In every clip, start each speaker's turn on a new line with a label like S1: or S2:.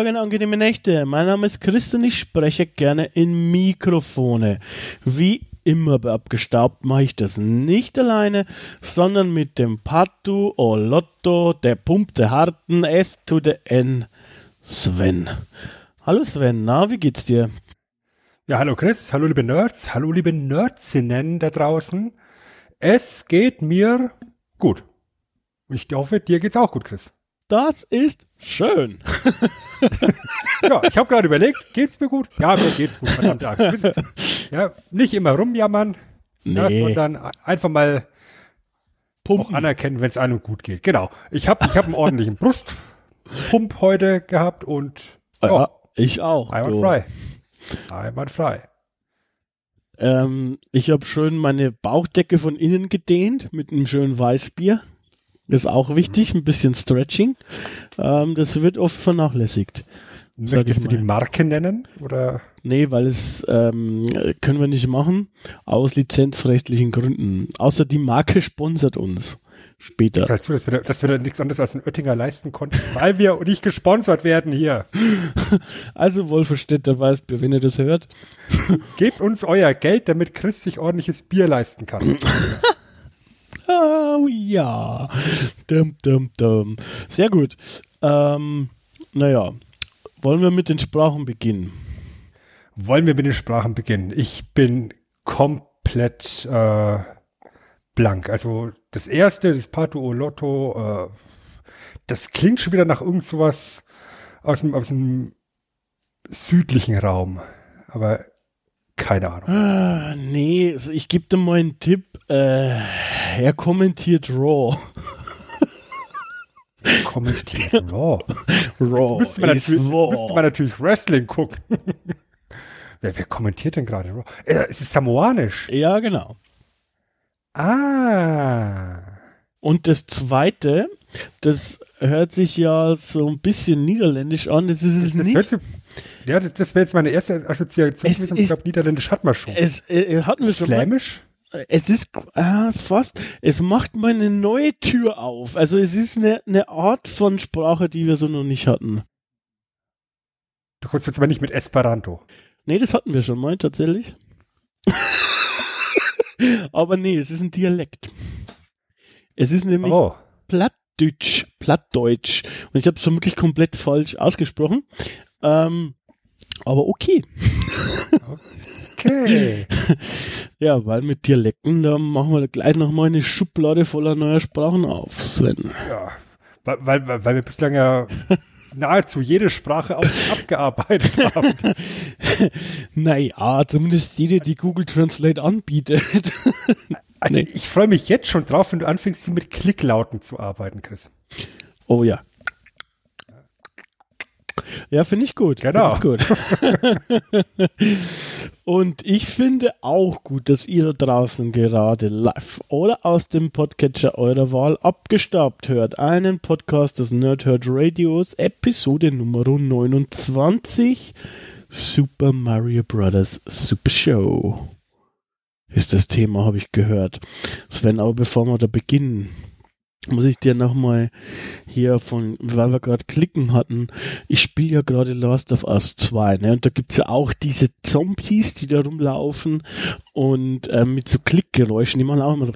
S1: Tage und angenehme Nächte. Mein Name ist Chris und ich spreche gerne in Mikrofone. Wie immer bei Abgestaubt mache ich das nicht alleine, sondern mit dem Patu Olotto, der Pump der Harten, S to the N, Sven. Hallo Sven, na, wie geht's dir?
S2: Ja, hallo Chris, hallo liebe Nerds, hallo liebe Nerdsinnen da draußen. Es geht mir gut. Ich hoffe, dir geht's auch gut, Chris.
S1: Das ist schön.
S2: ja, ich habe gerade überlegt, geht's mir gut? Ja, mir geht's gut, verdammt. Ja, nicht immer rumjammern, nee. ja, sondern einfach mal Pumpen. auch anerkennen, wenn es einem gut geht. Genau. Ich habe ich hab einen ordentlichen Brustpump heute gehabt und
S1: oh, ja, ich auch.
S2: Einwandfrei. Einwandfrei.
S1: Ähm, ich habe schön meine Bauchdecke von innen gedehnt mit einem schönen Weißbier. Ist auch wichtig, ein bisschen Stretching. Ähm, das wird oft vernachlässigt.
S2: Möchtest du die Marke nennen? Oder?
S1: Nee, weil es ähm, können wir nicht machen, aus lizenzrechtlichen Gründen. Außer die Marke sponsert uns später.
S2: Dazu, dass wir, dass wir da nichts anderes als einen Oettinger leisten konnten, weil wir nicht gesponsert werden hier.
S1: Also Wolferstädter Weißbier, wenn ihr das hört.
S2: Gebt uns euer Geld, damit Chris sich ordentliches Bier leisten kann.
S1: Oh ja. Dum, dum, dum. Sehr gut. Ähm, naja, wollen wir mit den Sprachen beginnen?
S2: Wollen wir mit den Sprachen beginnen? Ich bin komplett äh, blank. Also das erste, das Pato Lotto, äh, das klingt schon wieder nach irgend sowas aus dem, aus dem südlichen Raum. Aber keine Ahnung.
S1: Ah, nee, ich gebe dir mal einen Tipp. Äh, er kommentiert Raw.
S2: kommentiert Raw. Raw. Müsste man, natürlich, müsste man natürlich Wrestling gucken. wer, wer, kommentiert denn gerade Raw? Äh, es ist samoanisch.
S1: Ja, genau.
S2: Ah.
S1: Und das zweite, das hört sich ja so ein bisschen niederländisch an. Das ist es das, das nicht. Sich,
S2: ja, das, das wäre jetzt meine erste Assoziation. Es ich glaube, Niederländisch hat man schon.
S1: Es, es hatten wir schon.
S2: Flämisch?
S1: Es ist äh, fast, es macht mal eine neue Tür auf. Also es ist eine, eine Art von Sprache, die wir so noch nicht hatten.
S2: Du kommst jetzt aber nicht mit Esperanto.
S1: Nee, das hatten wir schon mal tatsächlich. aber nee, es ist ein Dialekt. Es ist nämlich oh. Plattdeutsch, Plattdeutsch. Und ich habe es vermutlich komplett falsch ausgesprochen. Ähm, aber okay.
S2: Okay.
S1: ja, weil mit Dialekten, da machen wir gleich nochmal eine Schublade voller neuer Sprachen auf, Sven.
S2: Ja, weil, weil, weil wir bislang ja nahezu jede Sprache auch abgearbeitet haben.
S1: naja, zumindest jede, die Google Translate anbietet.
S2: also nee. ich freue mich jetzt schon drauf, wenn du anfängst, mit Klicklauten zu arbeiten, Chris.
S1: Oh ja, ja, finde ich gut.
S2: Genau.
S1: Ich gut. Und ich finde auch gut, dass ihr da draußen gerade live oder aus dem Podcatcher eurer Wahl abgestaubt hört. Einen Podcast des Nerdherd Radios, Episode Nummer 29, Super Mario Bros. Super Show. Ist das Thema, habe ich gehört. Sven, aber bevor wir da beginnen, muss ich dir nochmal hier von, weil wir gerade klicken hatten, ich spiele ja gerade Last of Us 2, ne? Und da gibt's ja auch diese Zombies, die da rumlaufen und äh, mit so Klickgeräuschen, die machen auch immer so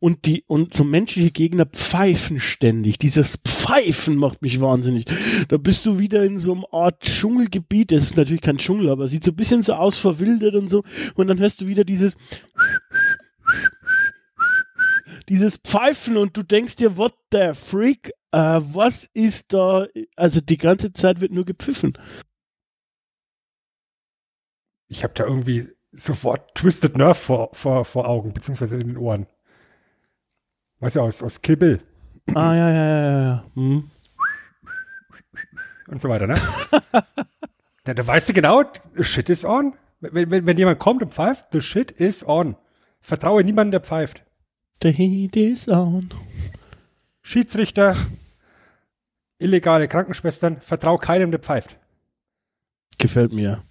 S1: und die und so menschliche Gegner pfeifen ständig. Dieses Pfeifen macht mich wahnsinnig. Da bist du wieder in so einem Art Dschungelgebiet. Das ist natürlich kein Dschungel, aber sieht so ein bisschen so aus verwildert und so. Und dann hörst du wieder dieses dieses Pfeifen und du denkst dir, what the freak, äh, was ist da, also die ganze Zeit wird nur gepfiffen.
S2: Ich habe da irgendwie sofort Twisted Nerve vor, vor, vor Augen, beziehungsweise in den Ohren. Weißt du, aus, aus Kill Bill.
S1: Ah, ja, ja, ja, ja. Hm.
S2: Und so weiter, ne? Da, da weißt du genau, the shit is on. Wenn, wenn, wenn jemand kommt und pfeift, the shit is on. Vertraue niemanden, der pfeift.
S1: The heat is on.
S2: Schiedsrichter, illegale Krankenschwestern, vertraue keinem, der pfeift.
S1: Gefällt mir.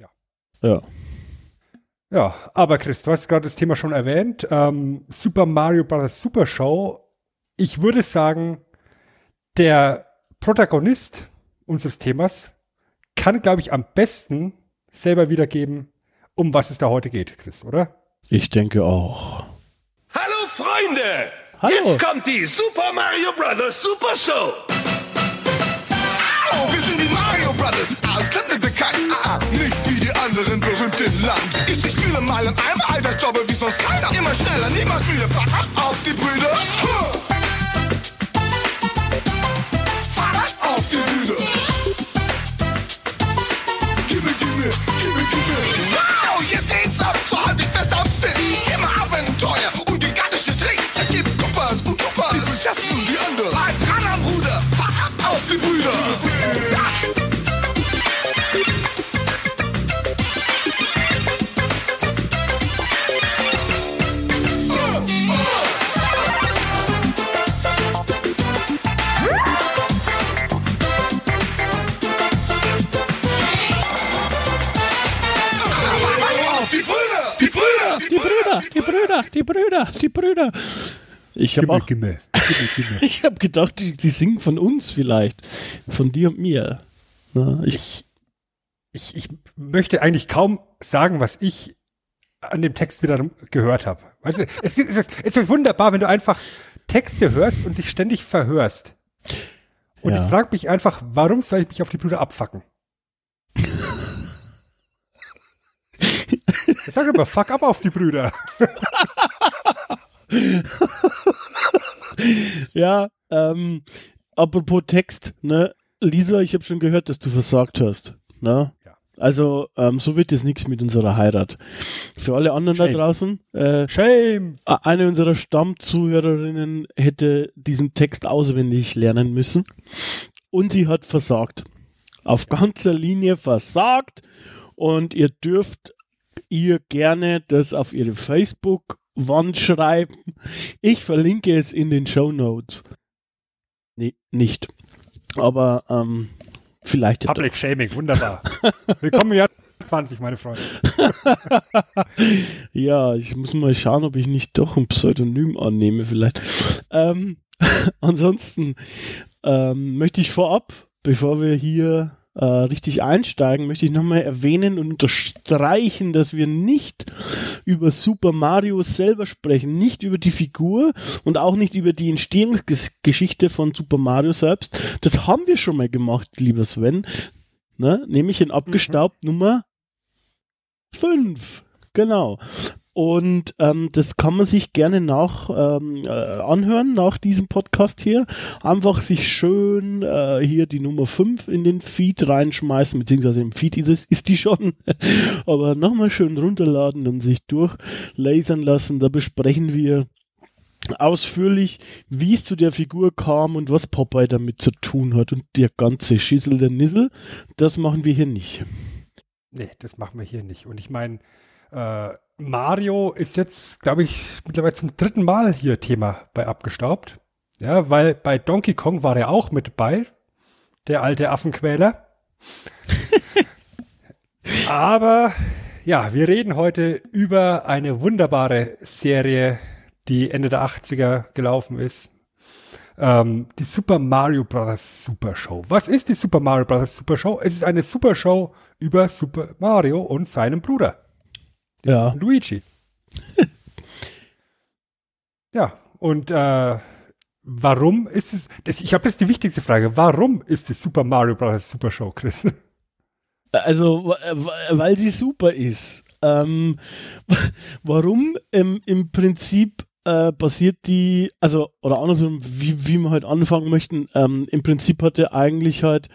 S2: Ja.
S1: Ja.
S2: Ja, aber Chris, du hast gerade das Thema schon erwähnt. Ähm, Super Mario Bros. Super Show. Ich würde sagen, der Protagonist unseres Themas kann, glaube ich, am besten selber wiedergeben, um was es da heute geht, Chris, oder?
S1: Ich denke auch.
S3: Hallo Freunde!
S1: Hallo.
S3: Jetzt kommt die Super Mario Bros. Super Show!
S4: Au, wir sind die Mario Brothers, aus Klemme bekannt. Ah, ah, nicht wie die anderen berühmt im Land. Ich, ich spiele mal im Eimer, alter Jobbe wie sonst keiner. Immer schneller, niemals müde, Fahrrad auf die Brüder. Huh. Brüder, die Brüder, die Brüder, die Brüder.
S1: Ich habe auch,
S2: gimme, gimme, gimme.
S1: ich habe gedacht, die, die singen von uns vielleicht, von dir und mir. Na, ich,
S2: Ich, ich möchte eigentlich kaum sagen, was ich an dem Text wieder gehört habe. Weißt du, es, ist- es, ist- es ist wunderbar, wenn du einfach Texte hörst und dich ständig verhörst. Und
S1: Ja.
S2: ich frage mich einfach, warum soll ich mich auf die Brüder abfacken? Ich sage immer, fuck ab auf die Brüder.
S1: ja, ähm, apropos Text, ne, Lisa, ich habe schon gehört, dass du versagt hast, ne?
S2: Ja.
S1: Also, ähm, so wird es nichts mit unserer Heirat. Für alle anderen
S2: Shame.
S1: da draußen, äh,
S2: Shame.
S1: eine unserer Stammzuhörerinnen hätte diesen Text auswendig lernen müssen und sie hat versagt. Auf ganzer Linie versagt und ihr dürft ihr gerne das auf ihre Facebook-Wand schreiben. Ich verlinke es in den Show Notes. Nee, nicht. Aber ähm, vielleicht ja doch.
S2: Public Shaming, wunderbar. Willkommen Jahr 20, meine Freunde.
S1: Ja, ich muss mal schauen, ob ich nicht doch ein Pseudonym annehme, vielleicht. Ähm, ansonsten ähm, möchte ich vorab, bevor wir hier äh, richtig einsteigen, möchte ich nochmal erwähnen und unterstreichen, dass wir nicht über Super Mario selber sprechen, nicht über die Figur und auch nicht über die Entstehungsgeschichte von Super Mario selbst. Das haben wir schon mal gemacht, lieber Sven. Ne? Nämlich in abgestaubt Nummer 5. Genau. Und ähm, das kann man sich gerne nach ähm, äh, anhören, nach diesem Podcast hier. Einfach sich schön äh, hier die Nummer 5 in den Feed reinschmeißen, beziehungsweise im Feed ist, es, ist die schon. Aber nochmal schön runterladen und sich durchlasern lassen. Da besprechen wir ausführlich, wie es zu der Figur kam und was Popeye damit zu tun hat. Und der ganze Schissel der Nissel, das machen wir hier nicht.
S2: Nee, das machen wir hier nicht. Und ich meine, äh, Mario ist jetzt, glaube ich, mittlerweile zum dritten Mal hier Thema bei Abgestaubt. Ja, weil bei Donkey Kong war er auch mit dabei, der alte Affenquäler. Aber ja, wir reden heute über eine wunderbare Serie, die Ende der 80er gelaufen ist. Ähm, die Super Mario Bros. Super Show. Was ist die Super Mario Bros. Super Show? Es ist eine Super Show über Super Mario und seinem Bruder,
S1: Ja.
S2: Luigi. ja, und äh, warum ist es, das, ich habe jetzt die wichtigste Frage, warum ist die Super Mario Bros. Super Show, Chris?
S1: Also, wa- wa- weil sie super ist. Ähm, warum? Ähm, Im Prinzip äh, basiert die, also, oder andersrum, wie, wie wir halt anfangen möchten, ähm, im Prinzip hatte eigentlich halt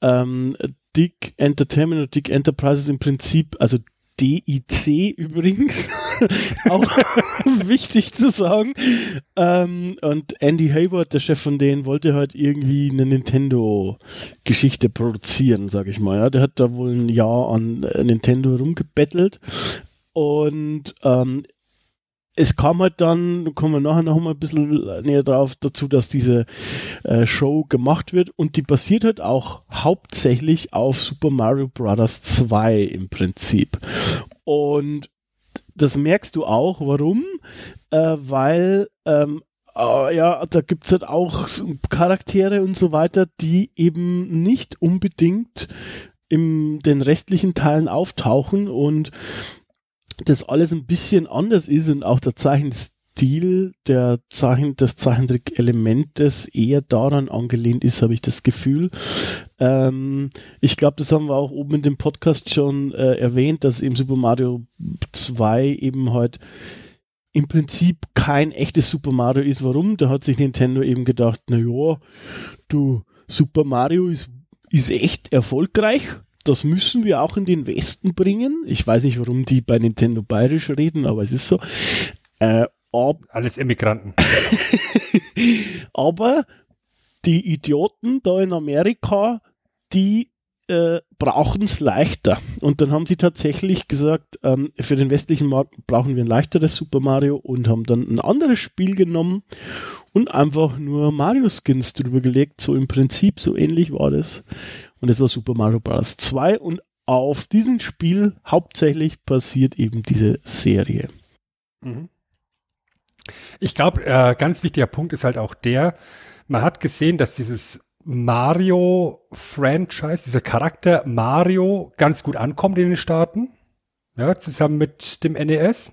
S1: ähm, Dick Entertainment oder Dick Enterprises im Prinzip, also DIC übrigens, auch wichtig zu sagen. Ähm, und Andy Hayward, der Chef von denen, wollte halt irgendwie eine Nintendo-Geschichte produzieren, sag ich mal. Ja, der hat da wohl ein Jahr an äh, Nintendo rumgebettelt. Und ähm, es kam halt dann, da kommen wir nachher noch mal ein bisschen näher drauf, dazu, dass diese äh, Show gemacht wird und die basiert halt auch hauptsächlich auf Super Mario Bros. 2 im Prinzip. Und das merkst du auch, warum? Äh, weil ähm, äh, ja, da gibt's halt auch Charaktere und so weiter, die eben nicht unbedingt in den restlichen Teilen auftauchen und das alles ein bisschen anders ist und auch der Zeichenstil der Zeichen, des Zeichentrick-Elementes eher daran angelehnt ist, habe ich das Gefühl. Ähm, ich glaube, das haben wir auch oben in dem Podcast schon äh, erwähnt, dass eben Super Mario 2 eben halt im Prinzip kein echtes Super Mario ist. Warum? Da hat sich Nintendo eben gedacht, na ja, du, Super Mario ist, ist echt erfolgreich das müssen wir auch in den Westen bringen. Ich weiß nicht, warum die bei Nintendo bayerisch reden, aber es ist so. Äh,
S2: Alles Immigranten.
S1: aber die Idioten da in Amerika, die äh, brauchen es leichter. Und dann haben sie tatsächlich gesagt, ähm, für den westlichen Markt brauchen wir ein leichteres Super Mario und haben dann ein anderes Spiel genommen und einfach nur Mario-Skins drüber gelegt. So im Prinzip, so ähnlich war das. Und es war Super Mario Bros. 2 und auf diesem Spiel hauptsächlich passiert eben diese Serie.
S2: Mhm. Ich glaube, äh, ganz wichtiger Punkt ist halt auch der, man hat gesehen, dass dieses Mario-Franchise, dieser Charakter Mario ganz gut ankommt in den Staaten, ja, zusammen mit dem NES.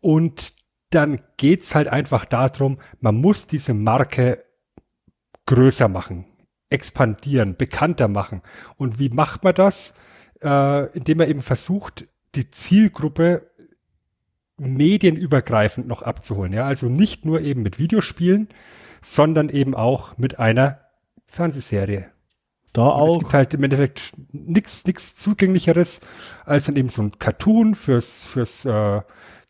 S2: Und dann geht's halt einfach darum, man muss diese Marke größer machen, expandieren, bekannter machen. Und wie macht man das? Äh, indem man eben versucht, die Zielgruppe medienübergreifend noch abzuholen. Ja, also nicht nur eben mit Videospielen, sondern eben auch mit einer Fernsehserie.
S1: Da
S2: Und
S1: auch.
S2: Es gibt halt im Endeffekt nichts nichts zugänglicheres als dann eben so ein Cartoon fürs fürs äh,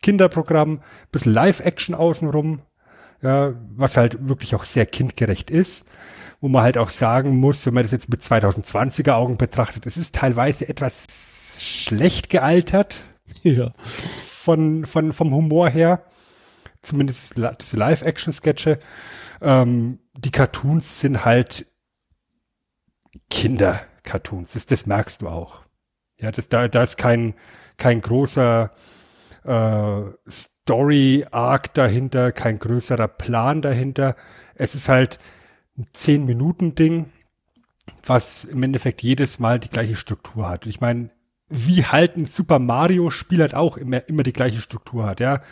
S2: Kinderprogramm, bisschen Live-Action außenrum, ja, was halt wirklich auch sehr kindgerecht ist, wo man halt auch sagen muss, wenn man das jetzt mit 2020er Augen betrachtet, es ist teilweise etwas schlecht gealtert
S1: Ja.
S2: von, von, vom Humor her. Zumindest diese Live-Action-Sketche. Ähm, die Cartoons sind halt Kinder-Cartoons. Das, das merkst du auch. Ja, das, da, da ist kein, kein großer äh, Story-Arc dahinter, kein größerer Plan dahinter. Es ist halt ein 10-Minuten-Ding, was im Endeffekt jedes Mal die gleiche Struktur hat. Ich meine, wie halt ein Super Mario-Spiel halt auch immer, immer die gleiche Struktur hat, ja.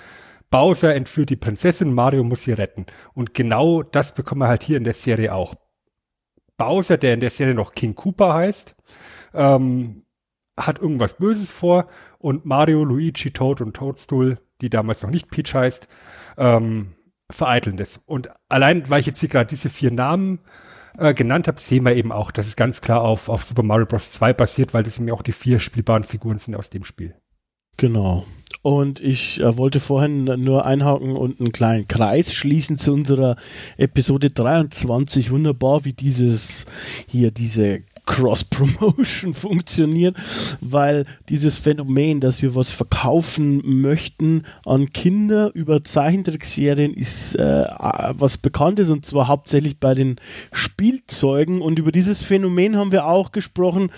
S2: Bowser entführt die Prinzessin, Mario muss sie retten. Und genau das bekommen wir halt hier in der Serie auch. Bowser, der in der Serie noch King Koopa heißt, ähm, hat irgendwas Böses vor und Mario, Luigi, Toad und Toadstool, die damals noch nicht Peach heißt, ähm, vereiteln das. Und allein, weil ich jetzt hier gerade diese vier Namen äh, genannt habe, sehen wir eben auch, dass es ganz klar auf, auf Super Mario Bros. 2 basiert, weil das eben auch die vier spielbaren Figuren sind aus dem Spiel.
S1: Genau. Und ich äh, wollte vorhin nur einhaken und einen kleinen Kreis schließen zu unserer Episode 23. Wunderbar, wie dieses hier, diese Cross-Promotion funktioniert, weil dieses Phänomen, dass wir was verkaufen möchten an Kinder über Zeichentrickserien ist äh, was Bekanntes und zwar hauptsächlich bei den Spielzeugen. Und über dieses Phänomen haben wir auch gesprochen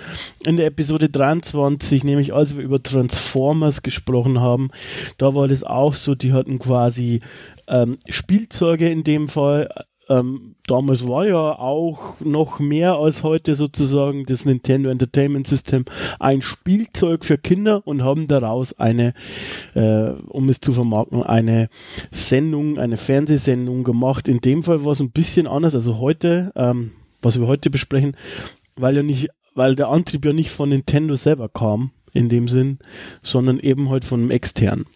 S1: in der Episode 23, nämlich als wir über Transformers gesprochen haben, da war das auch so, die hatten quasi ähm, Spielzeuge in dem Fall ähm, damals war ja auch noch mehr als heute sozusagen das Nintendo Entertainment System ein Spielzeug für Kinder und haben daraus eine, äh, um es zu vermarkten, eine Sendung, eine Fernsehsendung gemacht. In dem Fall war es ein bisschen anders, also heute, ähm, was wir heute besprechen, weil ja nicht, weil der Antrieb ja nicht von Nintendo selber kam, in dem Sinn, sondern eben halt von einem externen.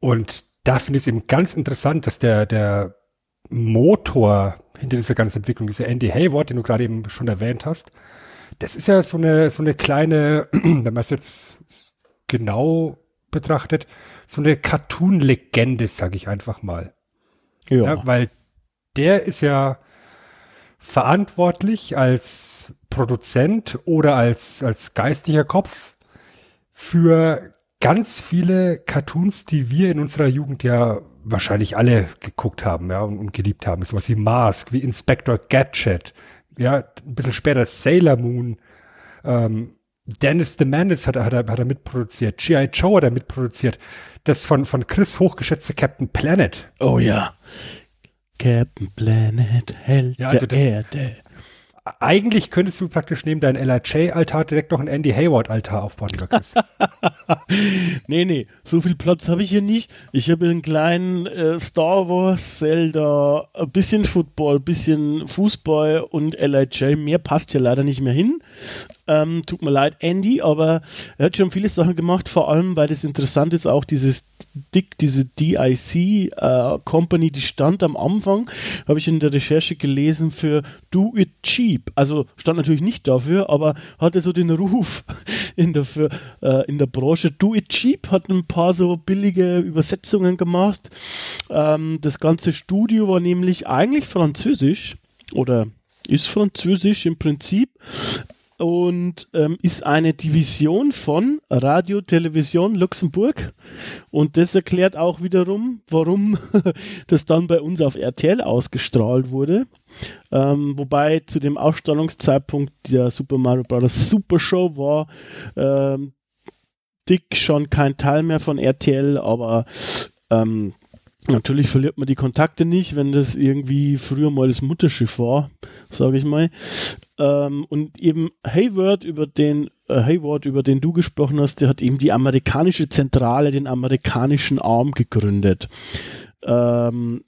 S2: Und da finde ich es eben ganz interessant, dass der, der Motor hinter dieser ganzen Entwicklung, dieser Andy Hayward, den du gerade eben schon erwähnt hast, das ist ja so eine, so eine kleine, wenn man es jetzt genau betrachtet, so eine Cartoon-Legende, sage ich einfach mal.
S1: Ja.
S2: Ja, weil der ist ja verantwortlich als Produzent oder als, als geistiger Kopf für ganz viele Cartoons, die wir in unserer Jugend ja wahrscheinlich alle geguckt haben, ja, und, und geliebt haben. Sowas wie Mask, wie Inspector Gadget, ja, ein bisschen später Sailor Moon, ähm, Dennis the Menace hat, er- hat, er, hat er mitproduziert, G.I. Joe hat er mitproduziert, das von, von Chris hochgeschätzte Captain Planet.
S1: Oh ja. Captain Planet, Held
S2: Ja, also
S1: der
S2: das-
S1: Erde.
S2: Eigentlich könntest du praktisch neben deinem LRJ-Altar direkt noch einen Andy Hayward-Altar aufbauen, lieber Chris.
S1: Nee, nee, so viel Platz habe ich hier nicht. Ich habe einen kleinen äh, Star Wars, Zelda, ein bisschen Football, ein bisschen Fußball und LIJ. Mehr passt hier leider nicht mehr hin. Ähm, tut mir leid, Andy, aber er hat schon viele Sachen gemacht, vor allem, weil das interessant ist, auch dieses DIC, diese DIC äh, Company, die stand am Anfang, habe ich in der Recherche gelesen, für Do It Cheap. Also stand natürlich nicht dafür, aber hatte so den Ruf in der, für, äh, in der Branche. Do It Cheap hat ein paar so billige Übersetzungen gemacht. Ähm, das ganze Studio war nämlich eigentlich französisch oder ist französisch im Prinzip und ähm, ist eine Division von Radio Television Luxemburg und das erklärt auch wiederum, warum das dann bei uns auf RTL ausgestrahlt wurde. Ähm, wobei zu dem Ausstrahlungszeitpunkt der Super Mario Bros. Super Show war ähm, Dick schon kein Teil mehr von RTL, aber ähm, natürlich verliert man die Kontakte nicht, wenn das irgendwie früher mal das Mutterschiff war, sage ich mal. Ähm, und eben Hayward, über den äh, Hayward, über den du gesprochen hast, der hat eben die amerikanische Zentrale, den amerikanischen Arm gegründet. Ähm,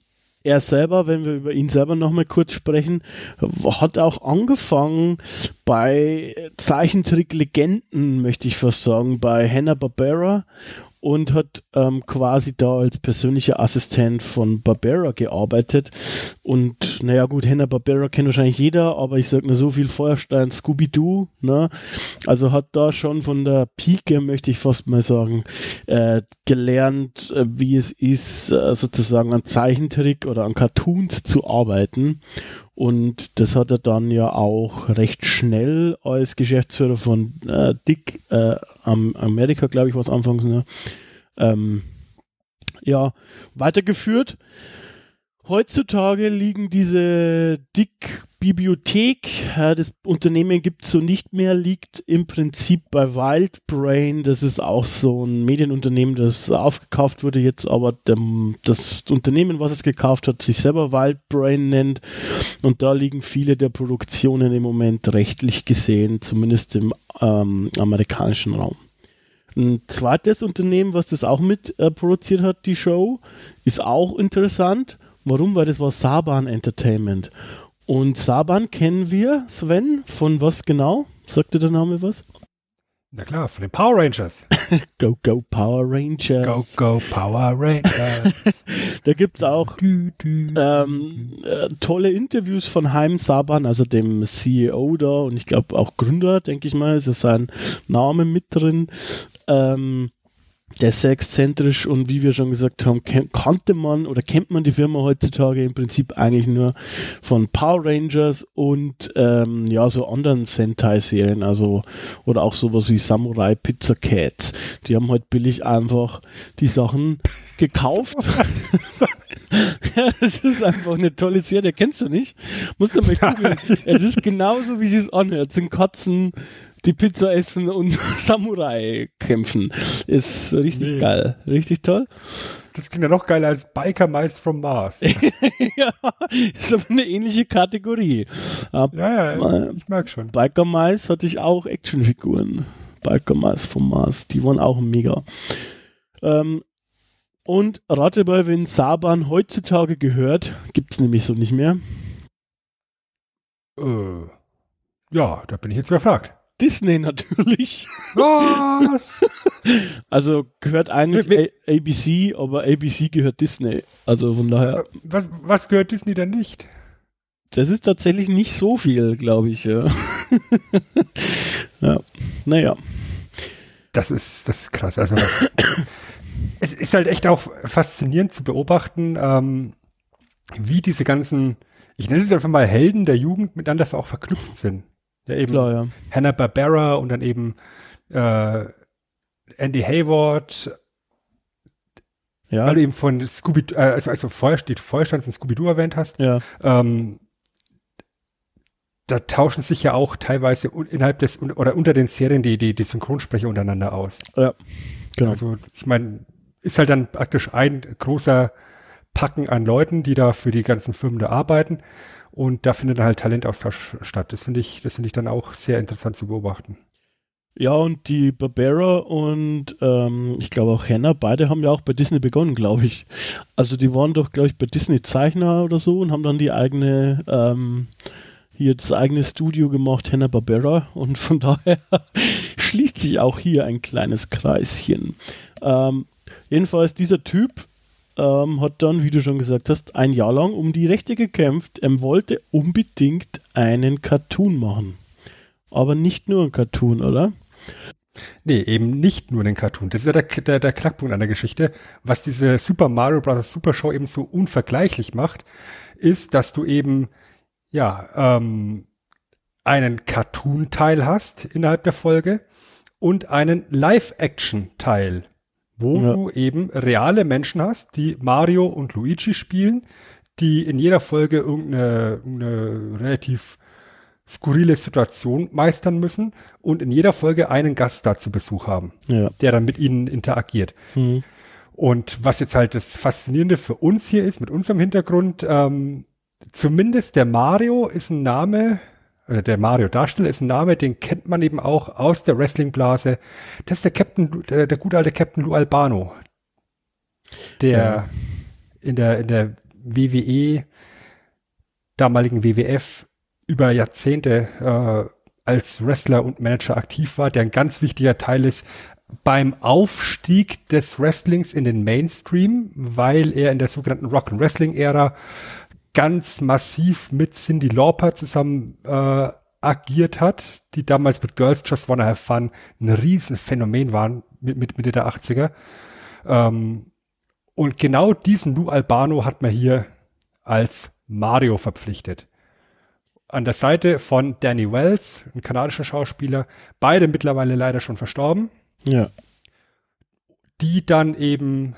S1: er selber, wenn wir über ihn selber nochmal kurz sprechen, hat auch angefangen bei Zeichentrick-Legenden, möchte ich fast sagen, bei Hanna-Barbera und hat ähm, quasi da als persönlicher Assistent von Barbera gearbeitet. Und naja gut, Hanna-Barbera kennt wahrscheinlich jeder, aber ich sag nur so viel Feuerstein, Scooby-Doo, ne? Also hat da schon von der Pike, möchte ich fast mal sagen, äh, gelernt, äh, wie es ist, äh, sozusagen an Zeichentrick oder an Cartoons zu arbeiten. Und das hat er dann ja auch recht schnell als Geschäftsführer von äh, Dick äh, am Amerika, glaube ich, was anfangs, ne? ähm, ja, weitergeführt. Heutzutage liegen diese Dick-Bibliothek, ja, das Unternehmen gibt es so nicht mehr, liegt im Prinzip bei Wildbrain. Das ist auch so ein Medienunternehmen, das aufgekauft wurde, jetzt aber dem, das Unternehmen, was es gekauft hat, sich selber Wildbrain nennt. Und da liegen viele der Produktionen im Moment rechtlich gesehen, zumindest im ähm, amerikanischen Raum. Ein zweites Unternehmen, was das auch mit äh, produziert hat, die Show, ist auch interessant. Warum? Weil das war Saban Entertainment. Und Saban kennen wir, Sven, von was genau? Sagt dir der Name was?
S2: Na klar, von den Power Rangers.
S1: Go, go, Power
S2: Go,
S1: Rangers.
S2: go, Power Rangers.
S1: Da gibt es auch ähm, äh, tolle Interviews von Heim Saban, also dem CEO da und ich glaube auch Gründer, denke ich mal, ist ja sein Name mit drin. Ähm, der ist sehr exzentrisch und wie wir schon gesagt haben, kannte man oder kennt man die Firma heutzutage im Prinzip eigentlich nur von Power Rangers und ähm, ja, so anderen Sentai-Serien, also oder auch sowas wie Samurai Pizza Cats. Die haben halt billig einfach die Sachen gekauft. ja, das ist einfach eine tolle Serie, kennst du nicht? Musst du mal googeln. Es ist genauso, wie sie es anhört. Es sind Katzen, die Pizza essen und Samurai kämpfen. Ist richtig
S2: Nee.
S1: geil. Richtig toll.
S2: Das klingt ja noch geiler als Biker Mice from Mars.
S1: ja, ist aber eine ähnliche Kategorie. Äh,
S2: Ja, ja, ich merk schon.
S1: Biker Mice hatte ich auch Actionfiguren. Biker Mice vom Mars, die waren auch mega. Ähm, und rate mal, wenn Saban heutzutage gehört, gibt's nämlich so nicht mehr.
S2: Äh, ja, da bin ich jetzt überfragt.
S1: Disney natürlich.
S2: Was?
S1: Also gehört eigentlich
S2: Wer-
S1: A ABC, aber ABC gehört Disney. Also von daher,
S2: was, was gehört Disney denn nicht?
S1: das ist tatsächlich nicht so viel, glaube ich. Ja. ja. Naja.
S2: das ist, das ist krass. Also es ist halt echt auch faszinierend zu beobachten, ähm, wie diese ganzen, ich nenne es einfach mal Helden der Jugend miteinander auch verknüpft sind. Ja, eben
S1: Klar, ja.
S2: Hanna Barbera und dann eben äh, Andy Hayward,
S1: Ja,
S2: weil du eben von Scooby, äh, also, also vorher steht, vorher standst in Scooby-Doo erwähnt hast,
S1: ja,
S2: ähm, da tauschen sich ja auch teilweise innerhalb des oder unter den Serien die, die, die Synchronsprecher untereinander aus.
S1: ja. Genau.
S2: Also ich meine, ist halt dann praktisch ein großer Packen an Leuten, die da für die ganzen Firmen da arbeiten und da findet dann halt Talentaustausch statt. Das finde ich, das finde ich dann auch sehr interessant zu beobachten.
S1: Ja, und die Barbera und ähm, ich glaube auch Hannah, beide haben ja auch bei Disney begonnen, glaube ich. Also die waren doch, glaube ich, bei Disney Zeichner oder so und haben dann die eigene, ähm, hier das eigene Studio gemacht, Hannah Barbera. Und von daher schließt sich auch hier ein kleines Kreischen. Ähm, jedenfalls dieser Typ ähm, hat dann, wie du schon gesagt hast, ein Jahr lang um die Rechte gekämpft. Er wollte unbedingt einen Cartoon machen. Aber nicht nur ein Cartoon, oder?
S2: Nee, eben nicht nur den Cartoon. Das ist ja der, der, der Knackpunkt an der Geschichte. Was diese Super Mario Bros. Super Show eben so unvergleichlich macht, ist, dass du eben, ja, ähm, einen Cartoon-Teil hast innerhalb der Folge und einen Live-Action-Teil, wo
S1: Ja.
S2: du eben reale Menschen hast, die Mario und Luigi spielen, die in jeder Folge irgendeine, relativ skurrile Situation meistern müssen und in jeder Folge einen Gast da zu Besuch haben,
S1: Ja.
S2: der dann mit ihnen interagiert.
S1: Hm.
S2: Und was jetzt halt das Faszinierende für uns hier ist, mit unserem Hintergrund, ähm, zumindest der Mario ist ein Name, der Mario-Darsteller ist ein Name, den kennt man eben auch aus der Wrestling-Blase. Das ist der Captain, der, der gute alte Captain Lou Albano, der
S1: Ja.
S2: in der, in der WWE, damaligen WWF, über Jahrzehnte äh, als Wrestler und Manager aktiv war, der ein ganz wichtiger Teil ist beim Aufstieg des Wrestlings in den Mainstream, weil er in der sogenannten Rock and Wrestling Ära ganz massiv mit Cindy Lauper zusammen äh, agiert hat, die damals mit Girls Just Wanna Have Fun ein Riesenphänomen waren mit, mit Mitte der 80er. Ähm, und genau diesen Lou Albano hat man hier als Mario verpflichtet. An der Seite von Danny Wells, ein kanadischer Schauspieler, beide mittlerweile leider schon verstorben
S1: Ja.
S2: die dann eben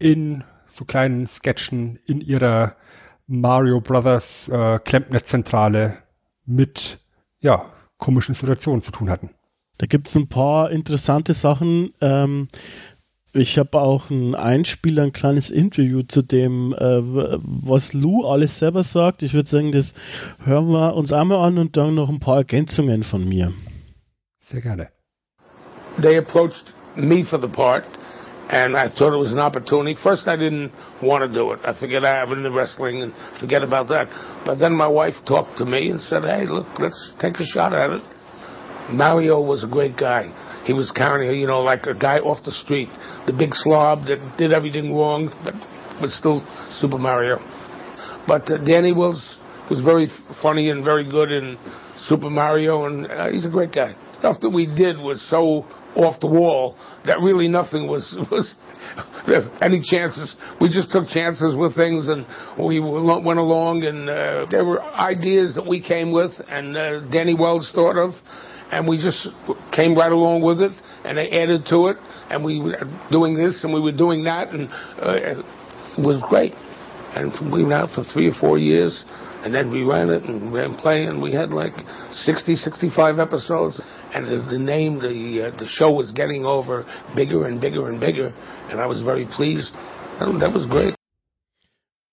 S2: in so kleinen Sketchen in ihrer Mario Brothers äh, Klempner-Zentrale mit ja, komischen Situationen zu tun hatten.
S1: Da gibt es ein paar interessante Sachen. Ähm, ich habe auch einen Einspieler, ein kleines Interview zu dem, äh, was Lou alles selber sagt. Ich würde sagen, das hören wir uns einmal an und dann noch ein paar Ergänzungen von mir.
S2: Sehr gerne.
S5: they approached me for the part, and I thought it was an opportunity. First, I didn't want to do it. I figured I have in the wrestling and forget about that. But then my wife talked to me and said, "Hey, look, let's take a shot at it." Mario was a great guy. He was carrying, you know, like a guy off the street, the big slob that did everything wrong, but was still Super Mario. But uh, Danny was was very funny and very good in Super Mario, and uh, he's a great guy. Stuff that we did was so off the wall that really nothing was was any chances. We just took chances with things, and we went along, and uh, there were ideas that we came with, and uh, Danny Wells thought of, and we just came right along with it, and they added to it, and we were doing this, and we were doing that, and uh, it was great. And we were out for three or four years, and then we ran it and ran playing. And we had like 60, 65 episodes, and the, the name, the uh, the show was getting over bigger and bigger and bigger, and I was very pleased. And that was great.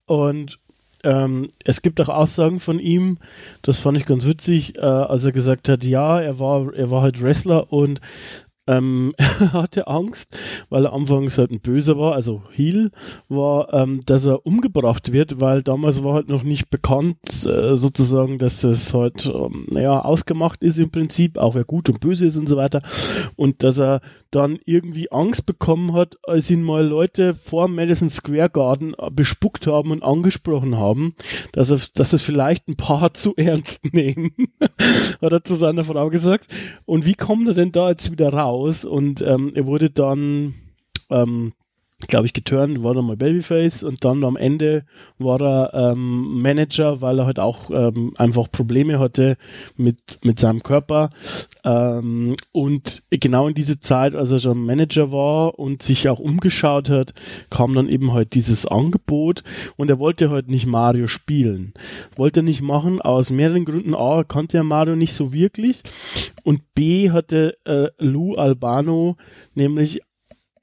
S1: Und ähm, es gibt auch Aussagen von ihm, das fand ich ganz witzig, äh, als er gesagt hat, ja, er war, er war halt Wrestler und ähm, er hatte Angst, weil er anfangs halt ein Böser war, also Heel, war, ähm, dass er umgebracht wird, weil damals war halt noch nicht bekannt, äh, sozusagen, dass es halt, ähm, naja, ausgemacht ist im Prinzip, auch wer gut und böse ist und so weiter. Und dass er dann irgendwie Angst bekommen hat, als ihn mal Leute vor Madison Square Garden äh, bespuckt haben und angesprochen haben, dass er, dass es vielleicht ein paar zu ernst nehmen, hat er zu seiner Frau gesagt. Und wie kommt er denn da jetzt wieder raus? Aus und ähm, er wurde dann, ähm, glaube ich, geturnt, war dann mal Babyface und dann am Ende war er ähm, Manager, weil er halt auch ähm, einfach Probleme hatte mit, mit seinem Körper. Ähm, und genau in diese Zeit, als er schon Manager war und sich auch umgeschaut hat, kam dann eben halt dieses Angebot und er wollte halt nicht Mario spielen. Wollte er nicht machen, aus mehreren Gründen. A, kannte er Mario nicht so wirklich und B, hatte äh, Lou Albano nämlich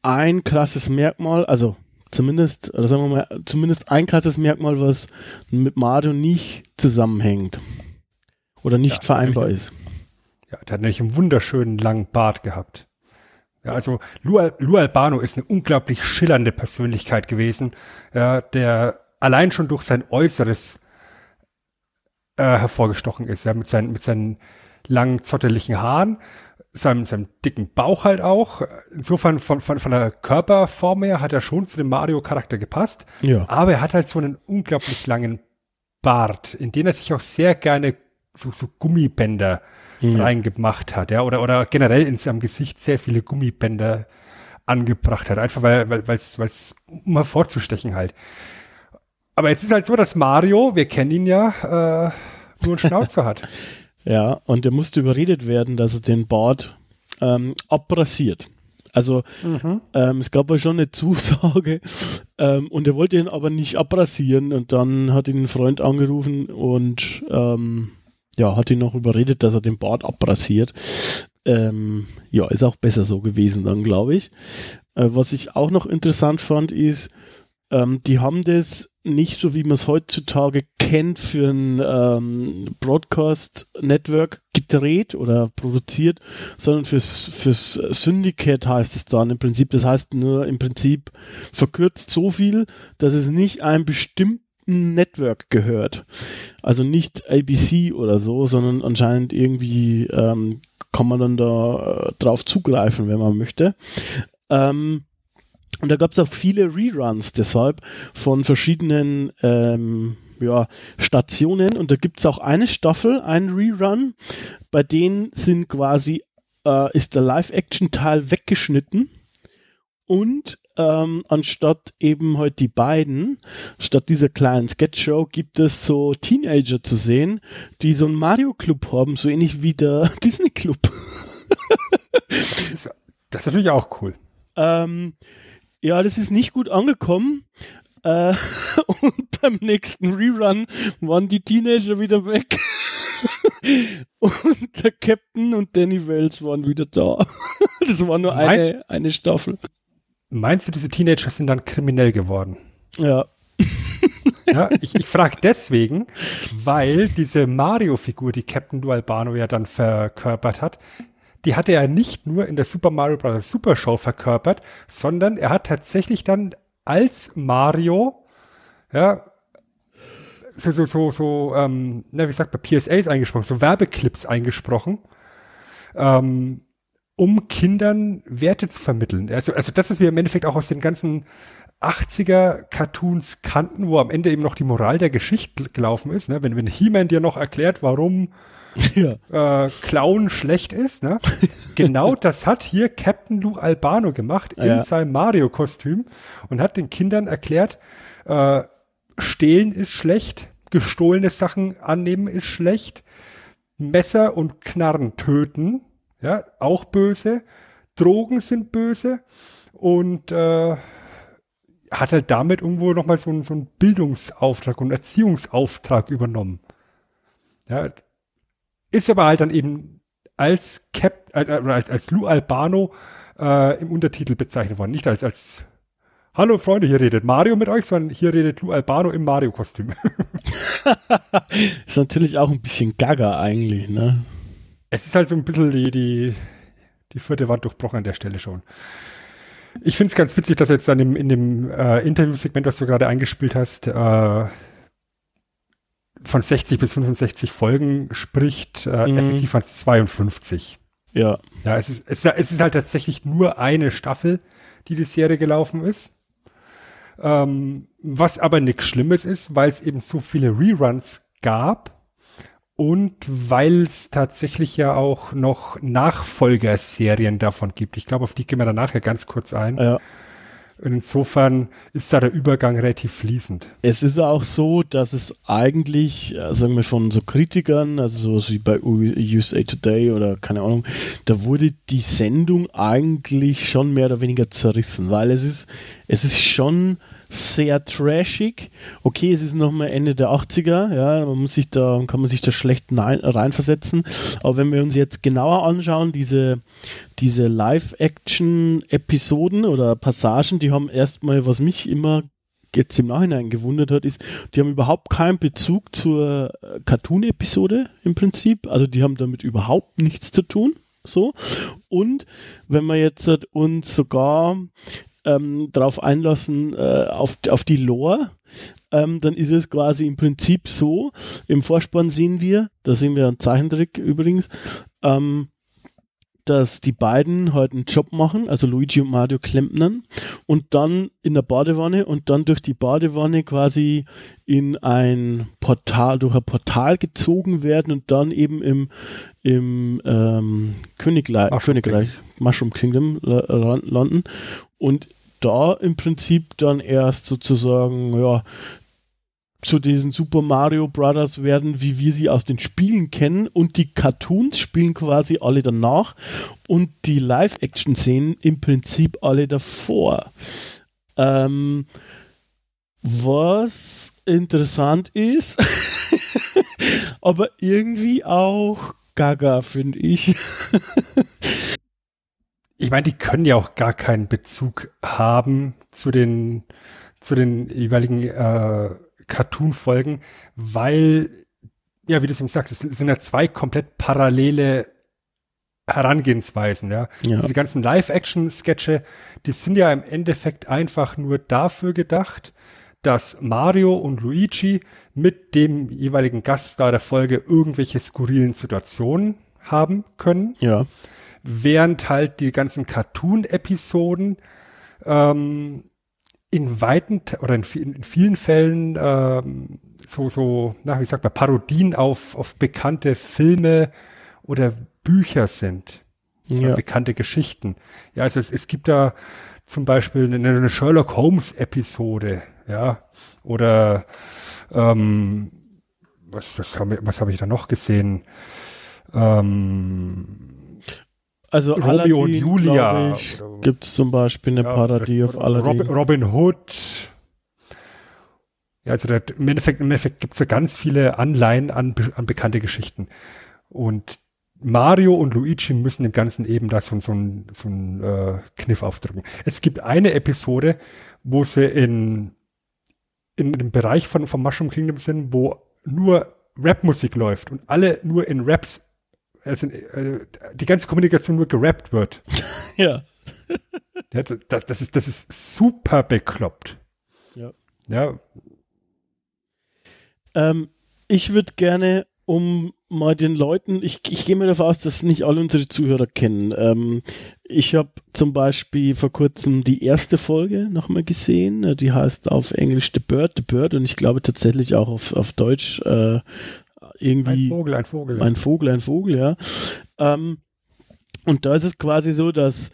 S1: ein krasses Merkmal, also zumindest, oder sagen wir mal, zumindest ein krasses Merkmal, was mit Mario nicht zusammenhängt oder nicht
S2: Ja,
S1: vereinbar
S2: natürlich.
S1: ist.
S2: Ja, der hat nämlich einen wunderschönen langen Bart gehabt. Ja, also Lu, Lu Albano ist eine unglaublich schillernde Persönlichkeit gewesen, ja, der allein schon durch sein Äußeres äh, hervorgestochen ist, ja, mit seinen, mit seinen langen, zotteligen Haaren, seinem, seinem dicken Bauch halt auch. Insofern von, von, von der Körperform her hat er schon zu dem Mario-Charakter gepasst.
S1: Ja.
S2: Aber er hat halt so einen unglaublich langen Bart, in den er sich auch sehr gerne so, so Gummibänder reingemacht hat, ja, oder, oder generell in seinem Gesicht sehr viele Gummibänder angebracht hat, einfach weil, weil, weil's, weil's, um hervorzustechen halt. Aber jetzt ist halt so, dass Mario, wir kennen ihn ja, äh, nur einen Schnauzer hat.
S1: Ja, und er musste überredet werden, dass er den Bart ähm, abrasiert. Also ähm, es gab ja schon eine Zusage ähm, und er wollte ihn aber nicht abrasieren und dann hat ihn ein Freund angerufen und ähm, ja, hat ihn noch überredet, dass er den Bart abrasiert. Ähm, ja, ist auch besser so gewesen dann, glaube ich. Äh, was ich auch noch interessant fand, ist, ähm, die haben das nicht so, wie man es heutzutage kennt, für ein ähm, Broadcast-Network gedreht oder produziert, sondern fürs, fürs Syndicate heißt es dann im Prinzip. Das heißt nur im Prinzip verkürzt so viel, dass es nicht einem bestimmten Network gehört. Also nicht ABC oder so, sondern anscheinend irgendwie ähm, kann man dann da äh, drauf zugreifen, wenn man möchte. Ähm, und da gab es auch viele Reruns deshalb von verschiedenen ähm, ja, Stationen. Und da gibt es auch eine Staffel, einen Rerun, bei denen sind quasi, äh, ist der Live-Action-Teil weggeschnitten. Und ähm, anstatt eben heute die beiden, statt dieser kleinen Sketch-Show, gibt es so Teenager zu sehen, die so einen Mario-Club haben, so ähnlich wie der Disney-Club.
S2: Das ist, das ist natürlich auch cool.
S1: Ähm, ja, das ist nicht gut angekommen. Äh, und beim nächsten Rerun waren die Teenager wieder weg. und der Captain und Danny Wells waren wieder da. das war nur
S2: Mein-
S1: eine, eine Staffel.
S2: Meinst du, diese Teenager sind dann kriminell geworden?
S1: Ja.
S2: Ja, ich, ich frage deswegen, weil diese Mario-Figur, die Captain Du Albano ja dann verkörpert hat, die hatte er nicht nur in der Super Mario Bros. Super Show verkörpert, sondern er hat tatsächlich dann als Mario, ja, so, so, so, so, ähm, na, wie sagt man, PSAs eingesprochen, so Werbeclips eingesprochen, ähm, um Kindern Werte zu vermitteln. Also, also das, was wir im Endeffekt auch aus den ganzen 80er Cartoons kannten, wo am Ende eben noch die Moral der Geschichte gelaufen ist, ne? wenn, wenn He-Man dir noch erklärt, warum
S1: ja.
S2: äh, Clown schlecht ist, ne? genau das hat hier Captain Lou Albano gemacht in
S1: Ja.
S2: seinem Mario-Kostüm und hat den Kindern erklärt, äh, stehlen ist schlecht, gestohlene Sachen annehmen ist schlecht, Messer und Knarren töten, ja, auch böse, Drogen sind böse und äh, hat halt damit irgendwo nochmal so, einen- so einen Bildungsauftrag und Erziehungsauftrag übernommen. Ja, ist aber halt dann eben als Cap, äh, als, als Lou Albano äh, im Untertitel bezeichnet worden. Nicht als, als Hallo Freunde, hier redet Mario mit euch, sondern hier redet Lou Albano im Mario-Kostüm.
S1: Ist natürlich auch ein bisschen gaga eigentlich, ne?
S2: es ist halt so ein bisschen die, die, die vierte Wand durchbrochen an der Stelle schon. Ich finde es ganz witzig, dass jetzt dann im, in dem äh, Interviewsegment, was du gerade eingespielt hast, äh, von 60 bis 65 Folgen spricht. Äh,
S1: Mhm.
S2: Effektiv waren es 52.
S1: Ja.
S2: Ja, es ist, es, ist- es ist halt tatsächlich nur eine Staffel, die die Serie gelaufen ist. Ähm, was aber nichts Schlimmes ist, weil es eben so viele Reruns gab und weil es tatsächlich ja auch noch Nachfolgerserien davon gibt. Ich glaube, auf die gehen wir dann nachher ganz kurz ein.
S1: Ja.
S2: Und insofern ist da der Übergang relativ fließend.
S1: Es ist auch so, dass es eigentlich, äh, sagen wir von so Kritikern, also sowas wie bei USA Today oder keine Ahnung, da wurde die Sendung eigentlich schon mehr oder weniger zerrissen, weil es ist, es ist schon sehr trashig. Okay, es ist nochmal Ende der 80er, ja, man muss sich da, kann man sich da schlecht nein, reinversetzen. Aber wenn wir uns jetzt genauer anschauen, diese, diese Live-Action-Episoden oder Passagen, die haben erstmal, was mich immer jetzt im Nachhinein gewundert hat, ist, die haben überhaupt keinen Bezug zur äh, Cartoon-Episode im Prinzip. Also die haben damit überhaupt nichts zu tun. So. Und wenn wir jetzt uns sogar ähm, darauf einlassen, äh, auf, auf die Lore, ähm, dann ist es quasi im Prinzip so, im Vorspann sehen wir, da sehen wir einen Zeichentrick übrigens, ähm, dass die beiden heute halt einen Job machen, also Luigi und Mario Klempnern und dann in der Badewanne und dann durch die Badewanne quasi in ein Portal, durch ein Portal gezogen werden und dann eben im, im ähm, Königreich,
S2: Mushroom
S1: Königreich Mushroom Kingdom landen. Und da im Prinzip dann erst sozusagen, ja, zu diesen Super Mario Brothers werden, wie wir sie aus den Spielen kennen und die Cartoons spielen quasi alle danach und die Live-Action-Szenen im Prinzip alle davor. Ähm, was interessant ist, aber irgendwie auch gaga, finde ich.
S2: ich meine, die können ja auch gar keinen Bezug haben zu den, zu den jeweiligen äh, Cartoon-Folgen, weil, ja, wie du es eben sagst, es sind ja zwei komplett parallele Herangehensweisen, ja.
S1: Ja.
S2: Die ganzen Live-Action-Sketche, die sind ja im Endeffekt einfach nur dafür gedacht, dass Mario und Luigi mit dem jeweiligen Gaststar der Folge irgendwelche skurrilen Situationen haben können
S1: Ja.
S2: während halt die ganzen Cartoon-Episoden ähm, in weiten Te- oder in, in vielen Fällen ähm, so, so, na, wie sagt man, Parodien auf, auf bekannte Filme oder Bücher sind.
S1: Ja.
S2: Bekannte Geschichten. Ja, also es, es gibt da zum Beispiel eine, eine Sherlock Holmes Episode, ja, oder ähm, was, was habe was hab ich da noch gesehen? Ähm,
S1: Also
S2: Romeo
S1: Aladdin,
S2: und Julia.
S1: Gibt es zum Beispiel eine
S2: Ja,
S1: Parodie auf Aladdin.
S2: Robin, Robin Hood. Ja, also der, im Endeffekt, im Endeffekt gibt es ja ganz viele Anleihen an, an bekannte Geschichten. Und Mario und Luigi müssen dem Ganzen eben da so, so ein, so ein äh, Kniff aufdrücken. Es gibt eine Episode, wo sie in, in dem Bereich von, vom Mushroom Kingdom sind, wo nur Rapmusik läuft und alle nur in Raps, also äh, die ganze Kommunikation nur gerappt wird.
S1: Ja.
S2: Das, das, ist, das ist super bekloppt.
S1: Ja.
S2: Ja,
S1: Ähm, ich würde gerne, um mal den Leuten, ich, ich gehe mir davon aus, dass nicht alle unsere Zuhörer kennen. Ähm, ich habe zum Beispiel vor kurzem die erste Folge nochmal gesehen. Die heißt auf Englisch The Bird, The Bird und ich glaube tatsächlich auch auf, auf Deutsch äh, irgendwie.
S2: ein Vogel, ein Vogel.
S1: Ein Vogel, ein Vogel, ja. Ähm, und da ist es quasi so, dass,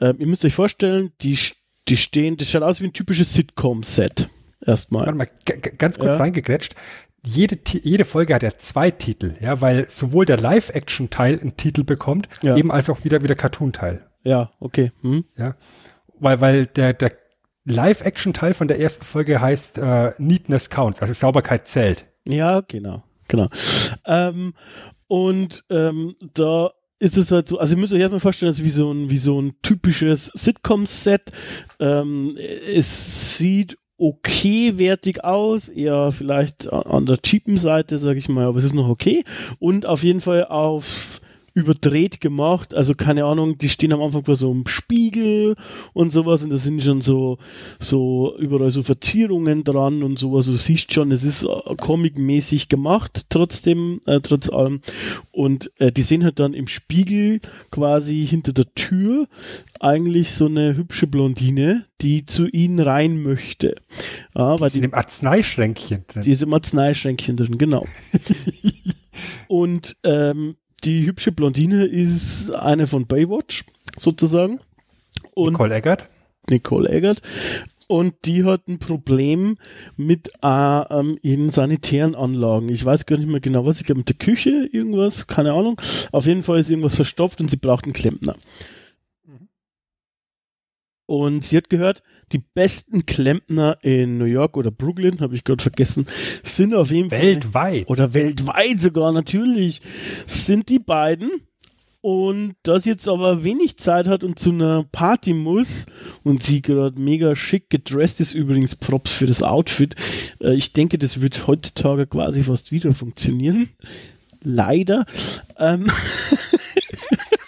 S1: ähm, ihr müsst euch vorstellen, die, die stehen, das schaut aus wie ein typisches Sitcom-Set. Erstmal.
S2: Warte mal, ganz kurz
S1: Ja.
S2: reingegrätscht. Jede, jede Folge hat ja zwei Titel, ja, weil sowohl der Live-Action-Teil einen Titel bekommt,
S1: Ja.
S2: eben als auch wieder wieder Cartoon-Teil,
S1: Ja, okay. Hm?
S2: ja, weil weil der der Live-Action-Teil von der ersten Folge heißt äh, Neatness Counts, also Sauberkeit zählt.
S1: Ja, genau, genau. Ähm, und ähm, da ist es halt so, also ihr müsst euch erstmal vorstellen, das ist wie so ein, wie so ein typisches Sitcom-Set. Ähm, es sieht okay wertig aus, eher vielleicht an der cheapen Seite, sage ich mal, aber es ist noch okay. Und auf jeden Fall auf überdreht gemacht, also keine Ahnung, die stehen am Anfang vor so einem Spiegel und sowas und da sind schon so, so überall so Verzierungen dran und sowas, du siehst schon, es ist äh, comicmäßig gemacht, trotzdem, äh, trotz allem und äh, die sehen halt dann im Spiegel quasi hinter der Tür eigentlich so eine hübsche Blondine, die zu ihnen rein möchte. Ja, weil
S2: In dem Arzneischränkchen drin.
S1: die ist im Arzneischränkchen drin, genau. Und ähm, die hübsche Blondine ist eine von Baywatch, sozusagen. Und
S2: Nicole Eggert.
S1: Nicole Eggert. Und die hat ein Problem mit äh, ähm, ihren sanitären Anlagen. Ich weiß gar nicht mehr genau was. Ich glaube mit der Küche irgendwas, keine Ahnung. Auf jeden Fall ist irgendwas verstopft und sie braucht einen Klempner. Und sie hat gehört, die besten Klempner in New York oder Brooklyn, habe ich gerade vergessen, sind auf jeden Fall
S2: Weltweit.
S1: oder weltweit sogar natürlich, sind die beiden. Und da sie jetzt aber wenig Zeit hat und zu einer Party muss und sie gerade mega schick gedresst ist, übrigens Props für das Outfit, äh, ich denke, das wird heutzutage quasi fast wieder funktionieren. Leider. Ähm,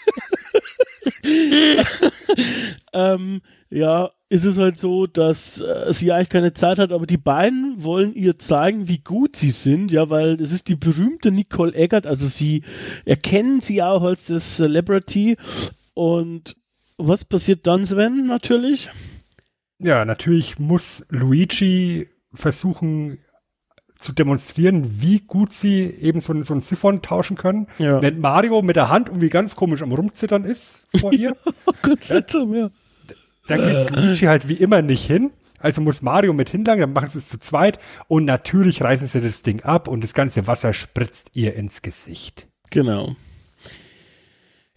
S1: ähm, ja, ist es halt so, dass äh, sie eigentlich keine Zeit hat, aber die beiden wollen ihr zeigen, wie gut sie sind, ja, weil es ist die berühmte Nicole Eggert, also sie erkennen sie auch als das Celebrity und was passiert dann, Sven, natürlich?
S2: Ja, natürlich muss Luigi versuchen zu demonstrieren, wie gut sie eben so, ein- so ein Siphon tauschen können.
S1: Ja.
S2: Wenn Mario mit der Hand irgendwie ganz komisch am Rumzittern ist vor ihr,
S1: Dank, ja.
S2: dann geht Luigi halt wie immer nicht hin. Also muss Mario mit hinlangen, dann machen sie es zu zweit und natürlich reißen sie das Ding ab und das ganze Wasser spritzt ihr ins Gesicht.
S1: Genau.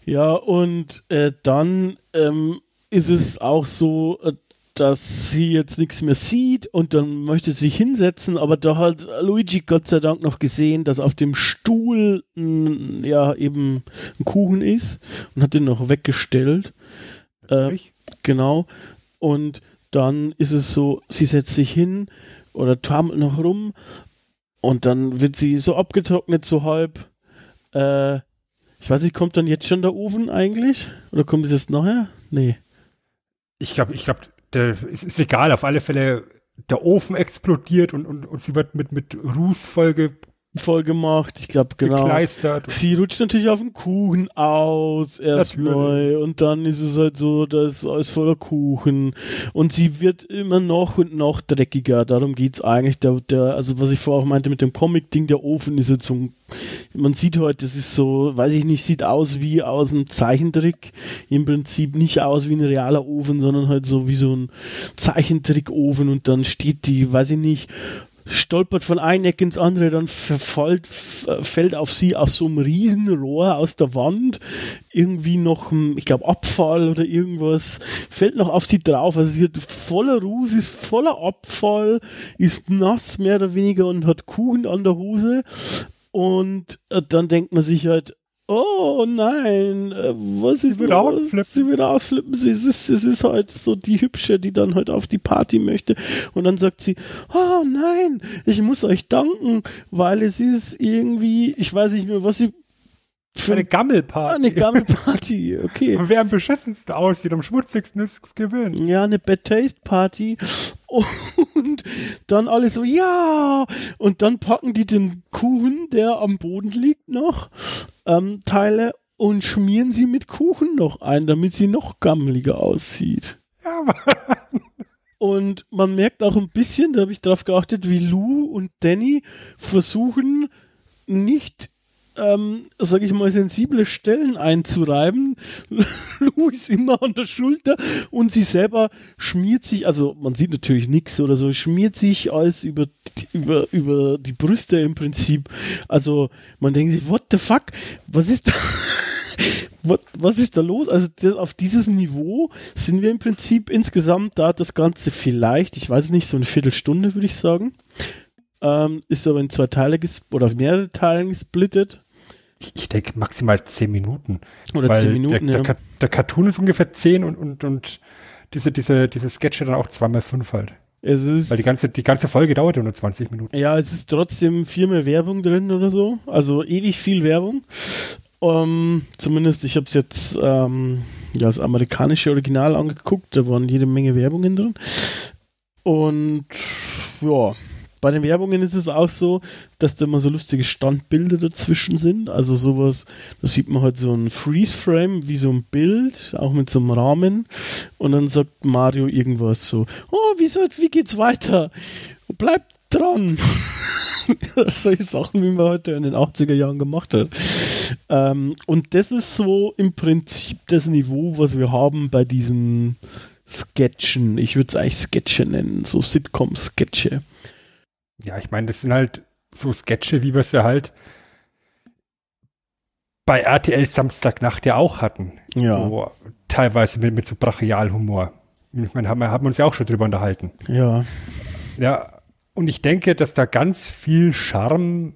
S1: Ja, und äh, dann ähm, ist es auch so, äh, dass sie jetzt nichts mehr sieht und dann möchte sie sich hinsetzen, aber da hat Luigi Gott sei Dank noch gesehen, dass auf dem Stuhl n, ja eben ein Kuchen ist und hat den noch weggestellt. Äh. Genau. Und dann ist es so, sie setzt sich hin oder taumelt noch rum und dann wird sie so abgetrocknet, so halb. Äh, ich weiß nicht, kommt dann jetzt schon der Ofen eigentlich? Oder kommt es jetzt nachher? Nee.
S2: Ich glaube, ich glaube, es ist egal, auf alle Fälle, der Ofen explodiert und, und, und sie wird mit, mit Ruß voll
S1: gemacht, ich glaube, genau.
S2: gekleistert.
S1: Sie rutscht natürlich auf den Kuchen aus erstmal und dann ist es halt so, da ist alles voller Kuchen und sie wird immer noch und noch dreckiger. Darum geht's eigentlich. Der, der, also was ich vorher auch meinte mit dem Comic-Ding, der Ofen ist jetzt so ein, man sieht heute, das ist so, weiß ich nicht, sieht aus wie aus einem Zeichentrick. Im Prinzip nicht aus wie ein realer Ofen, sondern halt so wie so ein Zeichentrick-Ofen und dann steht die, weiß ich nicht, stolpert von einem Eck ins andere, dann verfällt, fällt auf sie aus so einem Riesenrohr aus der Wand irgendwie noch, ein, ich glaube, Abfall oder irgendwas, fällt noch auf sie drauf. Also sie hat voller Ruß, ist voller Abfall, ist nass mehr oder weniger und hat Kuchen an der Hose. Und äh, dann denkt man sich halt, oh nein, äh, was ist
S2: wird
S1: los?
S2: ausflippen.
S1: Sie wird ausflippen. Sie, ist, es ist halt so die Hübsche, die dann halt auf die Party möchte. Und dann sagt sie, oh nein, ich muss euch danken, weil es ist irgendwie, ich weiß nicht mehr, was sie für
S2: Eine Gammelparty.
S1: eine Gammelparty, okay.
S2: Und wer am beschissensten aussieht, am schmutzigsten ist, gewinnt.
S1: Ja, eine Bad Taste Party. Und dann alle so, ja! Und dann packen die den Kuchen, der am Boden liegt, noch, ähm, Teile und schmieren sie mit Kuchen noch ein, damit sie noch gammeliger aussieht.
S2: Ja, Mann.
S1: Und man merkt auch ein bisschen, da habe ich drauf geachtet, wie Lou und Danny versuchen, nicht, ähm, sag ich mal, sensible Stellen einzureiben. Lou ist immer an der Schulter und sie selber schmiert sich, also man sieht natürlich nichts oder so, schmiert sich alles über, über, über die Brüste im Prinzip. Also man denkt sich, what the fuck? Was ist da? was, was ist da los? Also das, auf dieses Niveau sind wir im Prinzip insgesamt da das Ganze vielleicht, ich weiß nicht, so eine Viertelstunde würde ich sagen. Ähm, ist aber in zwei Teile oder mehrere Teilen gesplittet.
S2: Ich, ich denke maximal zehn Minuten.
S1: Oder zehn Minuten,
S2: der,
S1: ja.
S2: der, Cartoon ist ungefähr zehn und, und, und diese, diese, diese Sketche dann auch zweimal fünf halt.
S1: Es ist,
S2: Weil die ganze, die ganze Folge dauert ja nur 20 Minuten.
S1: ja, es ist trotzdem viel mehr Werbung drin oder so. Also ewig viel Werbung. Ähm, zumindest, ich habe es jetzt ähm, ja, das amerikanische Original angeguckt, da waren jede Menge Werbungen drin. Und ja, bei den Werbungen ist es auch so, dass da immer so lustige Standbilder dazwischen sind. Also sowas, da sieht man halt so ein Freeze-Frame, wie so ein Bild, auch mit so einem Rahmen. Und dann sagt Mario irgendwas so, oh, wieso jetzt, wie geht's weiter? Bleibt dran. Solche Sachen, wie man heute in den 80er Jahren gemacht hat. Ähm, und das ist so im Prinzip das Niveau, was wir haben bei diesen Sketchen. Ich würde es eigentlich Sketche nennen, so Sitcom-Sketche.
S2: Ja, ich meine, das sind halt so Sketche, wie wir es ja halt bei RTL Samstagnacht ja auch hatten.
S1: Ja.
S2: So, teilweise mit, mit so Brachialhumor. Ich meine, haben, wir- haben wir uns ja auch schon drüber unterhalten.
S1: Ja.
S2: Ja, und ich denke, dass da ganz viel Charme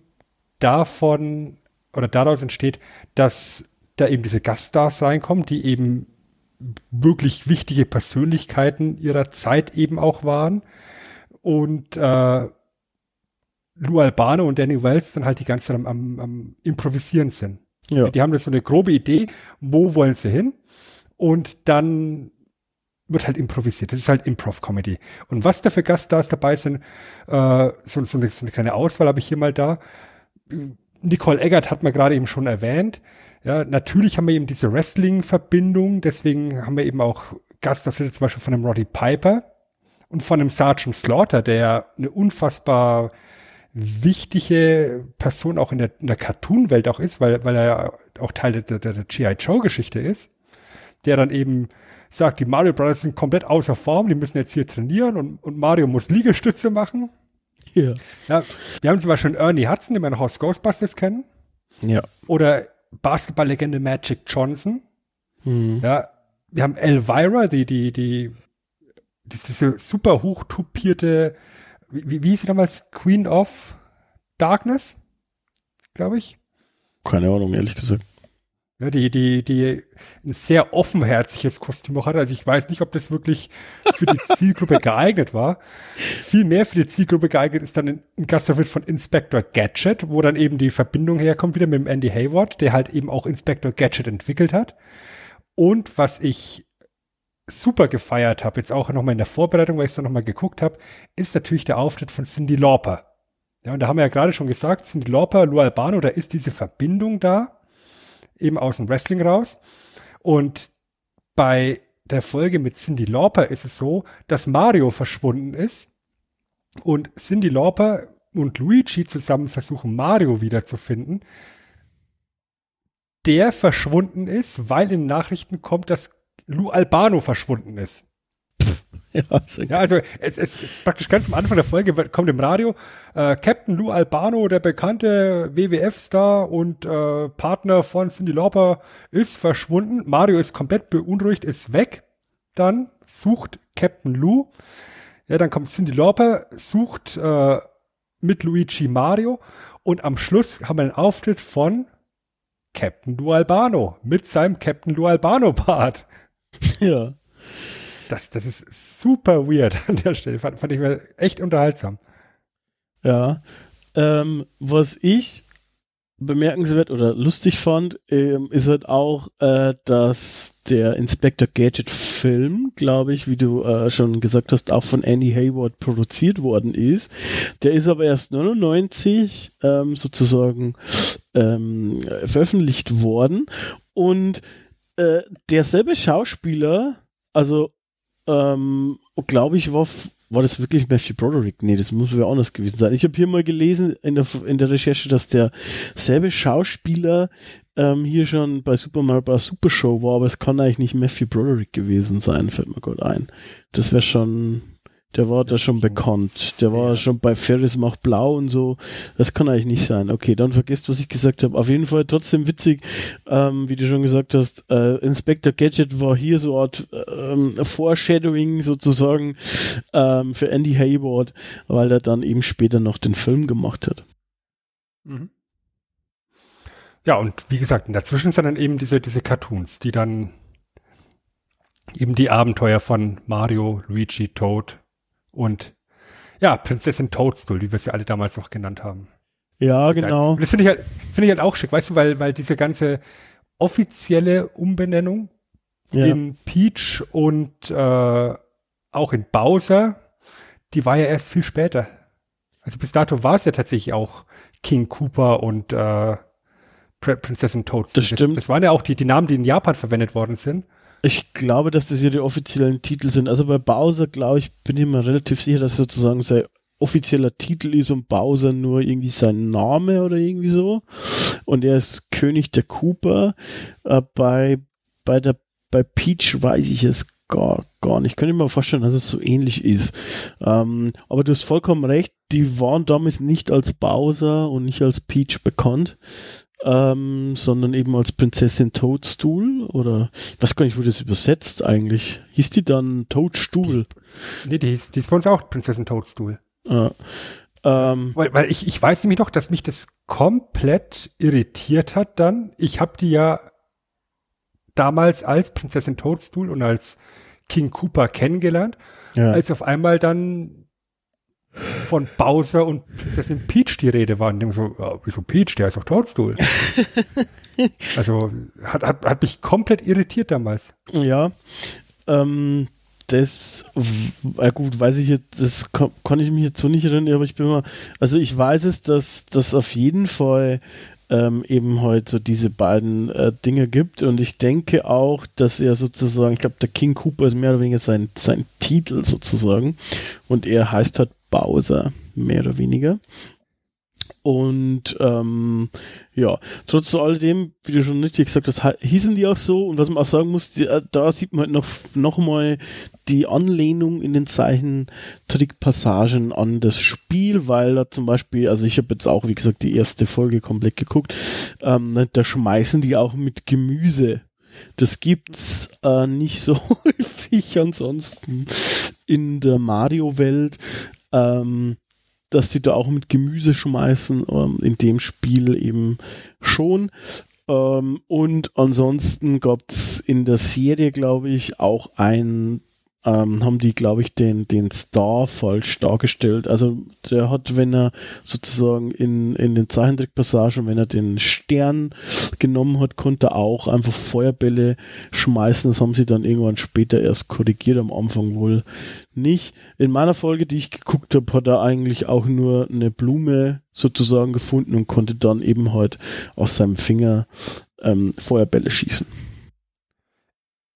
S2: davon oder daraus entsteht, dass da eben diese Gaststars reinkommen, die eben wirklich wichtige Persönlichkeiten ihrer Zeit eben auch waren. Und äh, Lou Albano und Danny Wells dann halt die ganze Zeit am, am, am Improvisieren sind.
S1: Ja.
S2: Die haben das so eine grobe Idee, wo wollen sie hin? Und dann wird halt improvisiert. Das ist halt Improv-Comedy. Und was da für Gaststars dabei sind, äh, so, so, eine, so eine kleine Auswahl habe ich hier mal da. Nicole Eggert hat man gerade eben schon erwähnt. Ja, natürlich haben wir eben diese Wrestling-Verbindung, deswegen haben wir eben auch Gastauftritte zum Beispiel von einem Roddy Piper und von einem Sergeant Slaughter, der eine unfassbar wichtige Person auch in der, in der Cartoon-Welt auch ist, weil, weil er ja auch Teil der, der, der G.I. Joe-Geschichte ist, der dann eben sagt, die Mario Brothers sind komplett außer Form, die müssen jetzt hier trainieren und, und Mario muss Liegestütze machen.
S1: Ja.
S2: Ja, wir haben zum Beispiel Ernie Hudson, den wir noch aus Ghostbusters kennen,
S1: Ja.
S2: oder Basketballlegende Magic Johnson.
S1: Hm.
S2: Ja, wir haben Elvira, die, die, die, die diese super hochtupierte, wie, wie hieß sie damals? Queen of Darkness, glaube ich.
S1: Keine Ahnung, ehrlich gesagt.
S2: Ja, die, die, die ein sehr offenherziges Kostüm auch hatte. Also ich weiß nicht, ob das wirklich für die Zielgruppe geeignet war. Viel mehr für die Zielgruppe geeignet ist dann ein, Gastauftritt von Inspector Gadget, wo dann eben die Verbindung herkommt wieder mit dem Andy Hayward, der halt eben auch Inspector Gadget entwickelt hat. Und was ich super gefeiert habe, jetzt auch nochmal in der Vorbereitung, weil ich es dann nochmal geguckt habe, ist natürlich der Auftritt von Cindy Lauper. Ja, und da haben wir ja gerade schon gesagt, Cindy Lauper, Lou Albano, da ist diese Verbindung da eben aus dem Wrestling raus. Und bei der Folge mit Cindy Lauper ist es so, dass Mario verschwunden ist und Cindy Lauper und Luigi zusammen versuchen, Mario wiederzufinden. Der verschwunden ist, weil in Nachrichten kommt, dass Lou Albano verschwunden ist.
S1: Ja,
S2: Ja, also es, es praktisch ganz am Anfang der Folge kommt im Radio äh, Captain Lou Albano, der bekannte WWF-Star und äh, Partner von Cindy Lauper, ist verschwunden. Mario ist komplett beunruhigt, ist weg. Dann sucht Captain Lou. Ja, dann kommt Cindy Lauper, sucht äh, mit Luigi Mario und am Schluss haben wir einen Auftritt von Captain Lou Albano mit seinem Captain Lou Albano-Part.
S1: Ja.
S2: Das, das ist super weird an der Stelle. Fand, fand ich echt unterhaltsam.
S1: Ja. Ähm, was ich bemerkenswert oder lustig fand, ähm, ist halt auch, äh, dass der Inspector Gadget Film, glaube ich, wie du äh, schon gesagt hast, auch von Andy Hayward produziert worden ist. Der ist aber erst 99 ähm, sozusagen ähm, veröffentlicht worden und äh, derselbe Schauspieler, also ähm, glaube ich, war, war das wirklich Matthew Broderick? Nee, das muss ja anders gewesen sein. Ich habe hier mal gelesen in der, in der Recherche, dass der selbe Schauspieler ähm, hier schon bei Super Mario Bros. Super Show war, aber es kann eigentlich nicht Matthew Broderick gewesen sein, fällt mir gerade ein. Das wäre schon, der war da schon bekannt. Der war schon bei Ferris macht blau und so. Das kann eigentlich nicht sein. Okay, dann vergesst, was ich gesagt habe. Auf jeden Fall trotzdem witzig, ähm, wie du schon gesagt hast, äh, Inspector Gadget war hier so eine Art ähm, Foreshadowing sozusagen ähm, für Andy Hayward, weil er dann eben später noch den Film gemacht hat.
S2: Ja, und wie gesagt, und dazwischen sind dann eben diese, diese Cartoons, die dann eben die Abenteuer von Mario, Luigi, Toad und ja, Prinzessin Toadstool, wie wir sie alle damals noch genannt haben.
S1: Ja, genau.
S2: Das finde ich halt, finde ich halt auch schick, weißt du, weil, weil diese ganze offizielle Umbenennung
S1: Ja.
S2: in Peach und äh, auch in Bowser, die war ja erst viel später. Also bis dato war es ja tatsächlich auch King Cooper und äh, Pr Prinzessin Toadstool.
S1: Das stimmt.
S2: Das, das waren ja auch die, die Namen, die in Japan verwendet worden sind.
S1: Ich glaube, dass das die offiziellen Titel sind. Also bei Bowser, glaube ich, bin ich mir relativ sicher, dass sozusagen sein offizieller Titel ist und Bowser nur irgendwie sein Name oder irgendwie so. Und er ist König der Cooper. Äh, bei, bei der, bei Peach weiß ich es gar, gar nicht. Könnte mir vorstellen, dass es so ähnlich ist. Ähm, aber du hast vollkommen recht, die waren damals nicht als Bowser und nicht als Peach bekannt, ähm, sondern eben als Prinzessin Toadstool oder ich weiß gar nicht, wo das übersetzt eigentlich. Hieß die dann Toadstool?
S2: Nee, die, die ist bei uns auch Prinzessin Toadstool.
S1: Äh, ähm,
S2: Weil, weil ich, ich weiß nämlich noch, dass mich das komplett irritiert hat dann. Ich habe die ja damals als Prinzessin Toadstool und als King Cooper kennengelernt,
S1: ja.
S2: als auf einmal dann von Bowser und Prinzessin Peach die Rede war. Und ich so, ja, wieso Peach? Der ist doch Toadstool. also hat, hat, hat mich komplett irritiert damals.
S1: Ja, ähm, das, äh gut, weiß ich jetzt, das kann, kann ich mich jetzt so nicht erinnern, aber ich bin mal, also ich weiß es, dass das auf jeden Fall ähm, eben heute so diese beiden äh, Dinge gibt und ich denke auch, dass er sozusagen, ich glaube, der King Cooper ist mehr oder weniger sein, sein Titel sozusagen und er heißt halt Bowser, mehr oder weniger. Und ähm, ja, trotz alledem, wie du schon richtig gesagt hast, hießen die auch so. Und was man auch sagen muss, die, äh, da sieht man halt noch, noch mal die Anlehnung in den Zeichentrickpassagen an das Spiel, weil da zum Beispiel, also ich habe jetzt auch, wie gesagt, die erste Folge komplett geguckt, ähm, da schmeißen die auch mit Gemüse. Das gibt's äh, nicht so häufig ansonsten in der Mario-Welt. Ähm, dass die da auch mit Gemüse schmeißen, ähm, in dem Spiel eben schon. Ähm, und ansonsten gab es in der Serie, glaube ich, auch ein ähm, haben die, glaube ich, den, den Star falsch dargestellt. Also der hat, wenn er sozusagen in, in den Zeichentrickpassagen, wenn er den Stern genommen hat, konnte er auch einfach Feuerbälle schmeißen. Das haben sie dann irgendwann später erst korrigiert, am Anfang wohl nicht. In meiner Folge, die ich geguckt habe, hat er eigentlich auch nur eine Blume sozusagen gefunden und konnte dann eben halt aus seinem Finger ähm, Feuerbälle schießen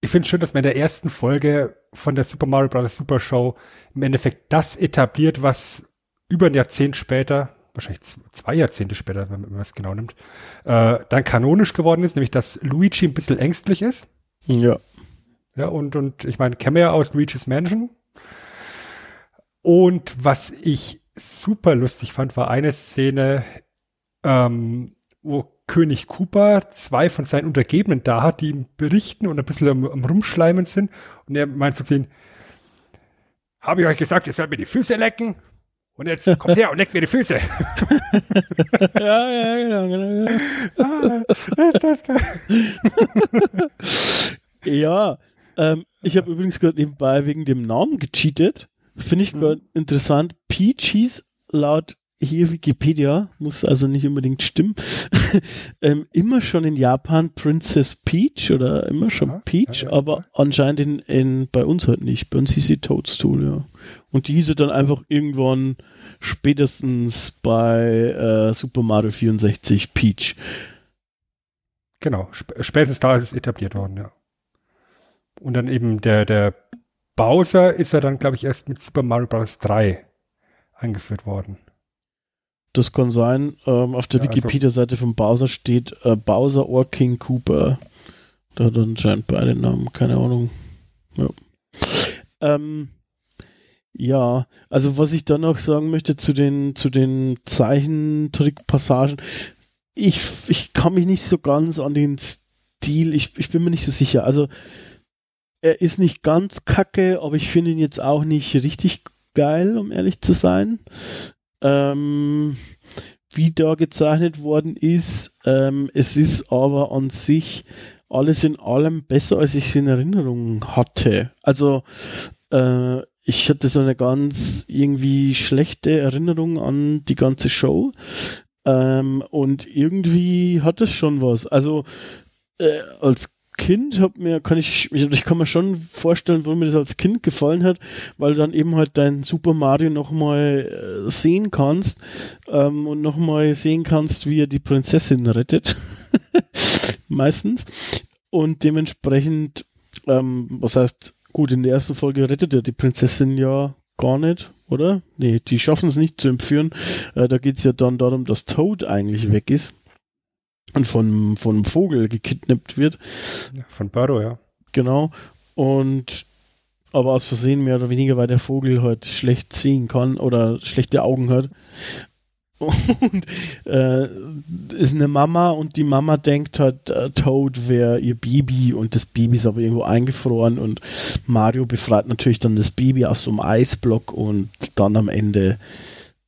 S2: ich finde es schön, dass man in der ersten Folge von der Super Mario Bros. Super Show im Endeffekt das etabliert, was über ein Jahrzehnt später, wahrscheinlich zwei Jahrzehnte später, wenn man es genau nimmt, äh, dann kanonisch geworden ist, nämlich dass Luigi ein bisschen ängstlich ist.
S1: Ja.
S2: Ja, und, und ich meine, kennen wir ja aus Luigi's Mansion. Und was ich super lustig fand, war eine Szene, ähm, wo König Cooper zwei von seinen Untergebenen da hat, die ihm berichten und ein bisschen am, am Rumschleimen sind. Und er meint zu sehen, habe ich euch gesagt, ihr sollt mir die Füße lecken? Und jetzt kommt her und leckt mir die Füße.
S1: ja, ja, genau, genau. genau. ah, ist das geil. ja, ähm, ich habe übrigens gerade nebenbei wegen dem Namen gecheatet. Finde ich mhm. gerade interessant. Peach hieß laut hier Wikipedia, muss also nicht unbedingt stimmen, ähm, immer schon in Japan Princess Peach oder immer schon ja, Peach, ja, ja, aber anscheinend in, in, bei uns halt nicht. Bei uns hieß sie Toadstool, ja. Und die hieße dann einfach irgendwann spätestens bei äh, Super Mario 64 Peach.
S2: Genau, sp spätestens da ist es etabliert worden, ja. Und dann eben der, der Bowser ist ja dann, glaube ich, erst mit Super Mario Bros. 3 eingeführt worden.
S1: Das kann sein. Ähm, auf der ja, also Wikipedia-Seite von Bowser steht äh, Bowser or King Cooper. Da hat er anscheinend beide Namen, keine Ahnung. Ja. Ähm, ja, also was ich dann noch sagen möchte zu den, zu den Zeichentrickpassagen, ich, ich kann mich nicht so ganz an den Stil, ich, ich bin mir nicht so sicher. Also, er ist nicht ganz kacke, aber ich finde ihn jetzt auch nicht richtig geil, um ehrlich zu sein ähm, wie da gezeichnet worden ist. Ähm, es ist aber an sich alles in allem besser, als ich es in Erinnerung hatte. Also äh, ich hatte so eine ganz irgendwie schlechte Erinnerung an die ganze Show. Ähm, und irgendwie hat es schon was. Also äh, als Kind hat mir, kann ich, ich kann mir schon vorstellen, warum mir das als Kind gefallen hat, weil du dann eben halt dein Super Mario nochmal äh, sehen kannst ähm, und nochmal sehen kannst, wie er die Prinzessin rettet. Meistens. Und dementsprechend, ähm, was heißt, gut, in der ersten Folge rettet er die Prinzessin ja gar nicht. oder? Nee, die schaffen es nicht zu entführen. Äh, da geht es ja dann darum, dass Toad eigentlich weg ist und von, von einem Vogel gekidnappt wird.
S2: Von Burrow, ja.
S1: Genau. Und aber aus Versehen mehr oder weniger, weil der Vogel halt schlecht sehen kann oder schlechte Augen hat. Und äh, ist eine Mama und die Mama denkt halt, äh, Toad wäre ihr Baby und das Baby ist aber irgendwo eingefroren und Mario befreit natürlich dann das Baby aus so einem Eisblock und dann am Ende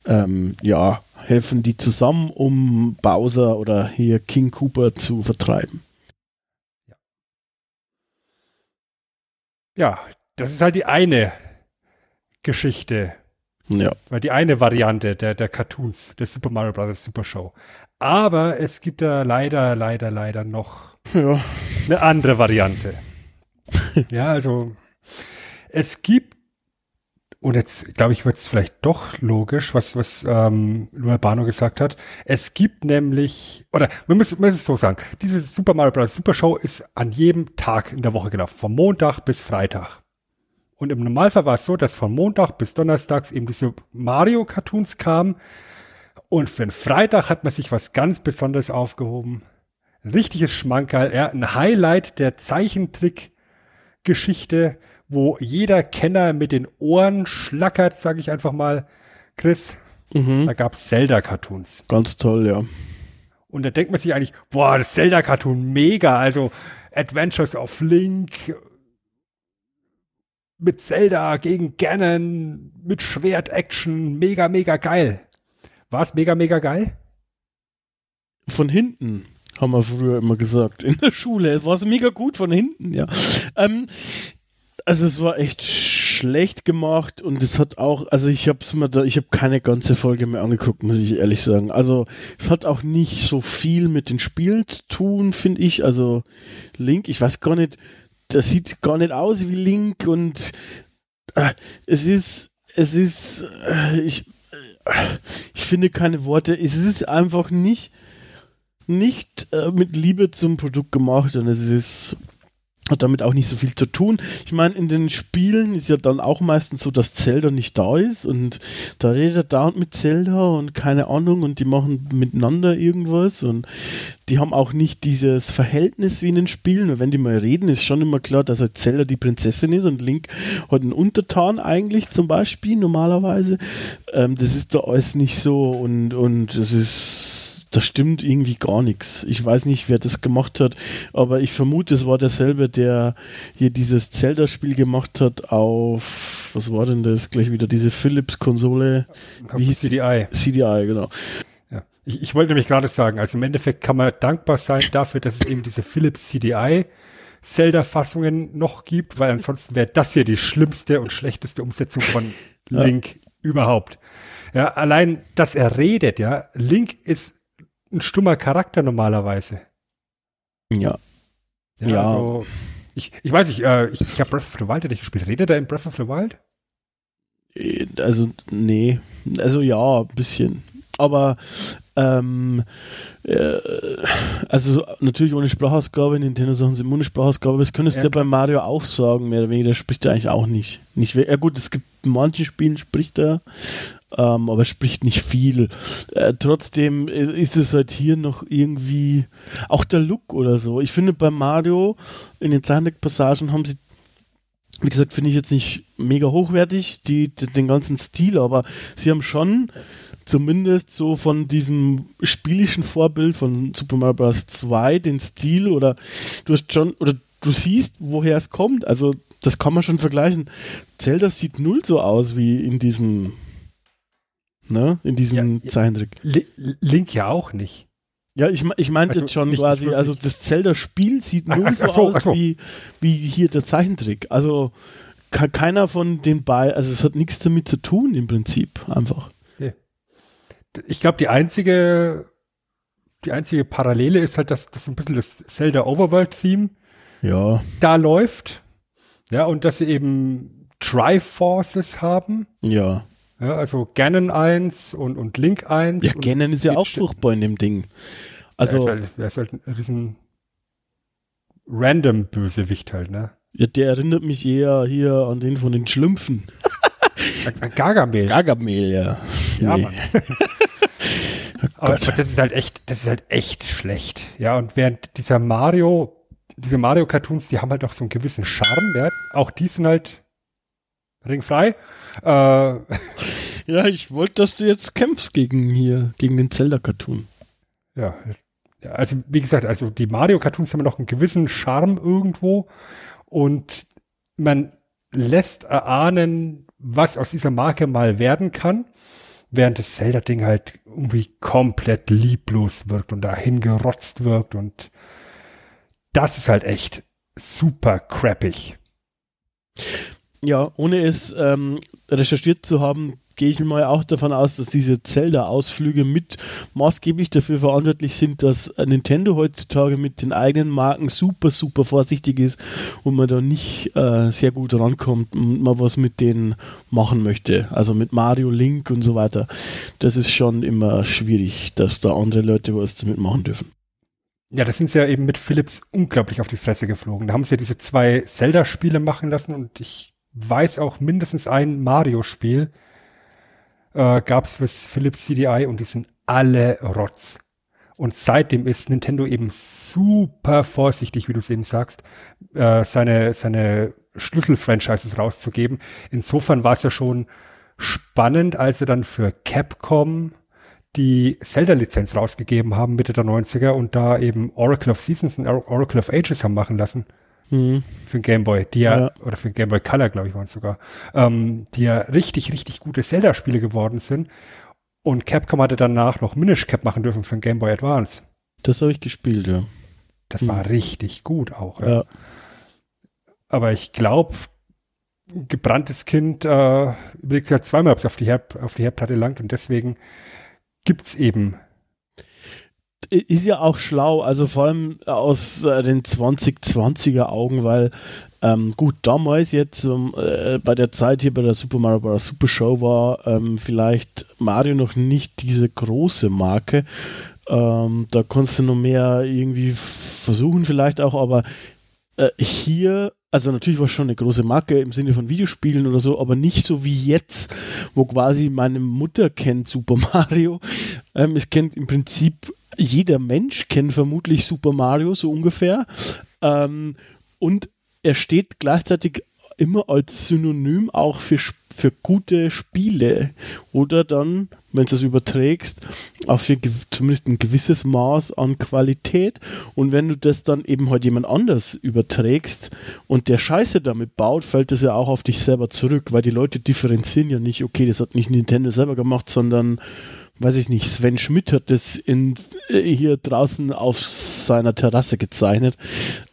S1: ähm, ja, helfen die zusammen, um Bowser oder hier King Cooper zu vertreiben.
S2: Ja, das ist halt die eine Geschichte,
S1: Ja.
S2: weil die eine Variante der, der Cartoons, der Super Mario Bros. Super Show. Aber es gibt da leider, leider, leider noch
S1: Ja.
S2: eine andere Variante. ja, also es gibt, und jetzt glaube ich, wird es vielleicht doch logisch, was, was ähm, Lualbano gesagt hat. Es gibt nämlich, oder muss, man muss es so sagen, diese Super Mario Bros. Super Show ist an jedem Tag in der Woche gelaufen, vom Montag bis Freitag. Und im Normalfall war es so, dass von Montag bis Donnerstags eben diese Mario-Cartoons kamen. Und für den Freitag hat man sich was ganz Besonderes aufgehoben. Richtiges Schmankerl, ja, ein Highlight der Zeichentrick-Geschichte, wo jeder Kenner mit den Ohren schlackert, sage ich einfach mal. Chris,
S1: Mhm.
S2: da gab's Zelda-Cartoons.
S1: Ganz toll, ja.
S2: Und da denkt man sich eigentlich, boah, das Zelda-Cartoon mega, also Adventures of Link mit Zelda gegen Ganon, mit Schwert-Action, mega, mega geil. War es mega, mega geil?
S1: Von hinten, haben wir früher immer gesagt. In der Schule war es mega gut von hinten, ja. Ähm, also es war echt schlecht gemacht und es hat auch, also ich habe mir da, ich habe keine ganze Folge mehr angeguckt, muss ich ehrlich sagen. Also es hat auch nicht so viel mit den Spielen zu tun, finde ich. Also Link, ich weiß gar nicht, das sieht gar nicht aus wie Link und äh, es ist, es ist, äh, ich, äh, ich finde keine Worte. Es ist einfach nicht, nicht äh, mit Liebe zum Produkt gemacht und es ist hat damit auch nicht so viel zu tun. Ich meine, in den Spielen ist ja dann auch meistens so, dass Zelda nicht da ist und da redet da mit Zelda und keine Ahnung und die machen miteinander irgendwas und die haben auch nicht dieses Verhältnis wie in den Spielen. Wenn die mal reden, ist schon immer klar, dass halt Zelda die Prinzessin ist und Link hat einen Untertan eigentlich zum Beispiel normalerweise. Ähm, das ist da alles nicht so und, und das ist da stimmt irgendwie gar nichts. Ich weiß nicht, wer das gemacht hat, aber ich vermute, es war derselbe, der hier dieses Zelda-Spiel gemacht hat auf, was war denn das? Gleich wieder diese Philips-Konsole. Wie hieß die?
S2: CDI?
S1: CDI, genau.
S2: Ja. Ich, ich wollte nämlich gerade sagen, also im Endeffekt kann man dankbar sein dafür, dass es eben diese Philips CDI Zelda-Fassungen noch gibt, weil ansonsten wäre das hier die schlimmste und schlechteste Umsetzung von
S1: Ja.
S2: Link überhaupt. Ja, allein, dass er redet, ja. Link ist ein stummer Charakter normalerweise.
S1: Ja.
S2: Ja.
S1: Ja.
S2: Also, ich, ich weiß nicht, äh, ich, ich habe Breath of the Wild ja nicht gespielt. Redet er in Breath of the Wild?
S1: Äh, Also, nee. Also ja, ein bisschen. Aber ähm, äh, also natürlich ohne Sprachausgabe, Nintendo Sachen sind ohne Sprachausgabe, aber das könntest du ja bei Mario auch sagen, mehr oder weniger, der spricht er eigentlich auch nicht. nicht ja gut, es gibt in manchen Spielen spricht er, ähm, aber er spricht nicht viel. Äh, trotzdem ist es halt hier noch irgendwie, auch der Look oder so. Ich finde bei Mario in den Zeichentrickpassagen haben sie wie gesagt, finde ich jetzt nicht mega hochwertig, die, die, den ganzen Stil, aber sie haben schon zumindest so von diesem spielischen Vorbild von Super Mario Bros. 2 den Stil oder du hast schon, oder du siehst, woher es kommt. Also, das kann man schon vergleichen. Zelda sieht null so aus wie in diesem, ne, in diesem
S2: Ja.
S1: Zeichentrick.
S2: Li Link ja auch nicht.
S1: Ja, ich, ich meinte
S2: Also
S1: jetzt schon
S2: nicht-
S1: quasi,
S2: nicht
S1: also das Zelda-Spiel sieht
S2: Ach, ach,
S1: so,
S2: ach so,
S1: aus
S2: ach so.
S1: Wie, wie hier der Zeichentrick. Also ke- keiner von den beiden, also es hat nichts damit zu tun im Prinzip, einfach.
S2: Ich glaube, die einzige, die einzige Parallele ist halt, dass das ein bisschen das Zelda Overworld-Theme
S1: Ja,
S2: da läuft. Ja, und dass sie eben Triforces haben.
S1: ja.
S2: Ja, also Ganon 1 und, und Link 1.
S1: Ja,
S2: und
S1: Ganon ist ja auch furchtbar in dem Ding.
S2: Also, er ist halt, er ist halt ein riesen random Bösewicht halt, ne?
S1: ja, der erinnert mich eher hier an den von den Schlümpfen.
S2: Gargamel.
S1: Gargamel, ja.
S2: Ja,
S1: Nee.
S2: Mann. aber, aber das ist halt echt, das ist halt echt schlecht. Ja, und während dieser Mario, diese Mario-Cartoons, die haben halt auch so einen gewissen Charme, ja. Auch die sind halt ringfrei. Äh,
S1: Ja, ich wollte, dass du jetzt kämpfst gegen hier, gegen den Zelda-Cartoon.
S2: ja, ja, also wie gesagt, also die Mario-Cartoons haben noch einen gewissen Charme irgendwo und man lässt erahnen, was aus dieser Marke mal werden kann, während das Zelda-Ding halt irgendwie komplett lieblos wirkt und dahin gerotzt wirkt und das ist halt echt super crappig.
S1: Ja, ohne es ähm, recherchiert zu haben, gehe ich mal auch davon aus, dass diese Zelda-Ausflüge mit maßgeblich dafür verantwortlich sind, dass Nintendo heutzutage mit den eigenen Marken super, super vorsichtig ist und man da nicht äh, sehr gut rankommt und man was mit denen machen möchte. Also mit Mario, Link und so weiter. Das ist schon immer schwierig, dass da andere Leute was damit machen dürfen.
S2: Ja, das sind sie ja eben mit Philips unglaublich auf die Fresse geflogen. Da haben sie ja diese zwei Zelda-Spiele machen lassen und ich weiß auch mindestens ein Mario-Spiel äh, gab es fürs Philips CDI und die sind alle Rotz. Und seitdem ist Nintendo eben super vorsichtig, wie du es eben sagst, äh, seine, seine Schlüssel-Franchises rauszugeben. Insofern war es ja schon spannend, als sie dann für Capcom die Zelda-Lizenz rausgegeben haben, Mitte der 90er, und da eben Oracle of Seasons und Oracle of Ages haben machen lassen.
S1: Mhm.
S2: Für den Game Boy, die ja,
S1: Ja.
S2: oder für den Game Boy Color, glaube ich, waren es sogar, ähm, die ja richtig, richtig gute Zelda-Spiele geworden sind. Und Capcom hatte danach noch Minish Cap machen dürfen für den Game Boy Advance.
S1: Das habe ich gespielt, ja.
S2: Das
S1: Mhm.
S2: war richtig gut auch. Ja.
S1: ja.
S2: Aber ich glaube, gebranntes Kind äh, überlegt sich halt zweimal, ob es auf die, Herd, auf die Herdplatte langt und deswegen gibt's eben
S1: ist ja auch schlau, also vor allem aus äh, den 2020er Augen, weil ähm, gut, damals jetzt ähm, äh, bei der Zeit hier bei der Super Mario Bros. Super Show war ähm, vielleicht Mario noch nicht diese große Marke. Ähm, da konntest du noch mehr irgendwie versuchen vielleicht auch, aber äh, hier, also natürlich war es schon eine große Marke im Sinne von Videospielen oder so, aber nicht so wie jetzt, wo quasi meine Mutter kennt Super Mario. Ähm, es kennt im Prinzip jeder Mensch kennt vermutlich Super Mario so ungefähr. Ähm, und er steht gleichzeitig immer als Synonym auch für, Sp- für gute Spiele oder dann, wenn du es überträgst, auch für zumindest ein gewisses Maß an Qualität. Und wenn du das dann eben halt jemand anders überträgst und der Scheiße damit baut, fällt das ja auch auf dich selber zurück, weil die Leute differenzieren ja nicht, okay, das hat nicht Nintendo selber gemacht, sondern weiß ich nicht, Sven Schmidt hat das in, äh, hier draußen auf seiner Terrasse gezeichnet.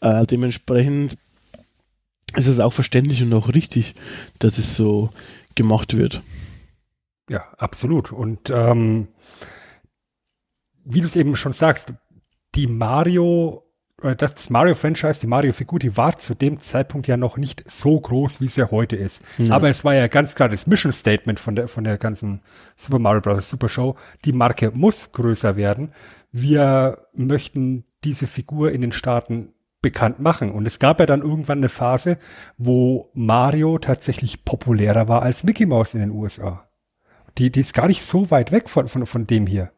S1: Äh, dementsprechend ist es auch verständlich und auch richtig, dass es so gemacht wird.
S2: Ja, absolut. Und ähm, wie du es eben schon sagst, die Mario, oder das, das Mario-Franchise, die Mario-Figur, die war zu dem Zeitpunkt ja noch nicht so groß, wie es ja heute ist. Aber es war ja ganz klar das Mission-Statement von der, von der ganzen Super Mario Bros. Super Show. Die Marke muss größer werden. Wir möchten diese Figur in den Staaten bekannt machen. Und es gab ja dann irgendwann eine Phase, wo Mario tatsächlich populärer war als Mickey Mouse in den USA. Die, die ist gar nicht so weit weg von, von, von dem hier.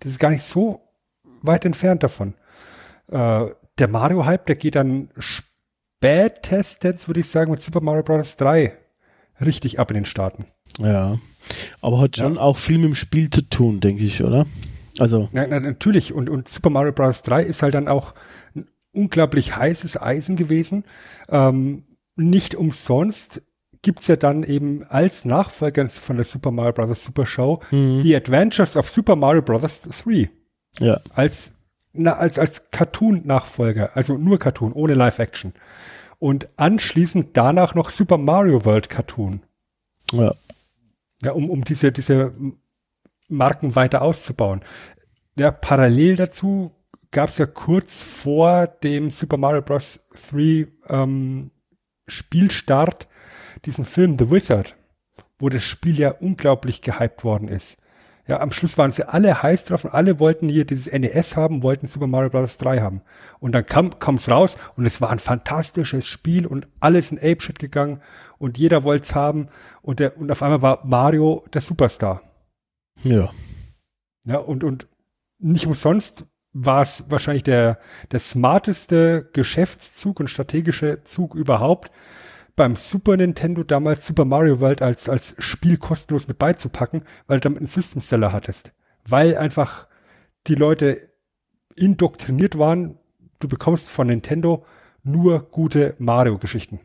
S2: Das ist gar nicht so weit entfernt davon. Äh, der Mario-Hype, der geht dann spätestens, würde ich sagen, mit Super Mario Bros. 3 richtig ab in den Staaten.
S1: Ja. Aber hat schon auch viel mit dem Spiel zu tun, denke ich, oder? Also,
S2: Ja, na, natürlich. Und, und Super Mario Bros. 3 ist halt dann auch ein unglaublich heißes Eisen gewesen. Ähm, nicht umsonst gibt's ja dann eben als Nachfolger von der Super Mario Bros. Super Show die Adventures of Super Mario Bros. 3
S1: ja.
S2: als, na, als, als Cartoon-Nachfolger, also nur Cartoon, ohne Live-Action. Und anschließend danach noch Super Mario World Cartoon.
S1: Ja.
S2: Ja, um, um diese, diese Marken weiter auszubauen. Ja, parallel dazu gab es ja kurz vor dem Super Mario Bros. 3 ähm, Spielstart diesen Film The Wizard, wo das Spiel ja unglaublich gehypt worden ist. Ja, am Schluss waren sie alle heiß drauf und alle wollten hier dieses NES haben, wollten Super Mario Bros. 3 haben. Und dann kam es raus und es war ein fantastisches Spiel und alles in Apeshit gegangen und jeder wollte es haben und, der, und auf einmal war Mario der Superstar.
S1: Ja.
S2: Ja, und, und nicht umsonst war es wahrscheinlich der, der smarteste Geschäftszug und strategische Zug überhaupt, beim Super Nintendo damals Super Mario World als, als Spiel kostenlos mit beizupacken, weil du damit einen System Seller hattest. Weil einfach die Leute indoktriniert waren, du bekommst von Nintendo nur gute Mario-Geschichten.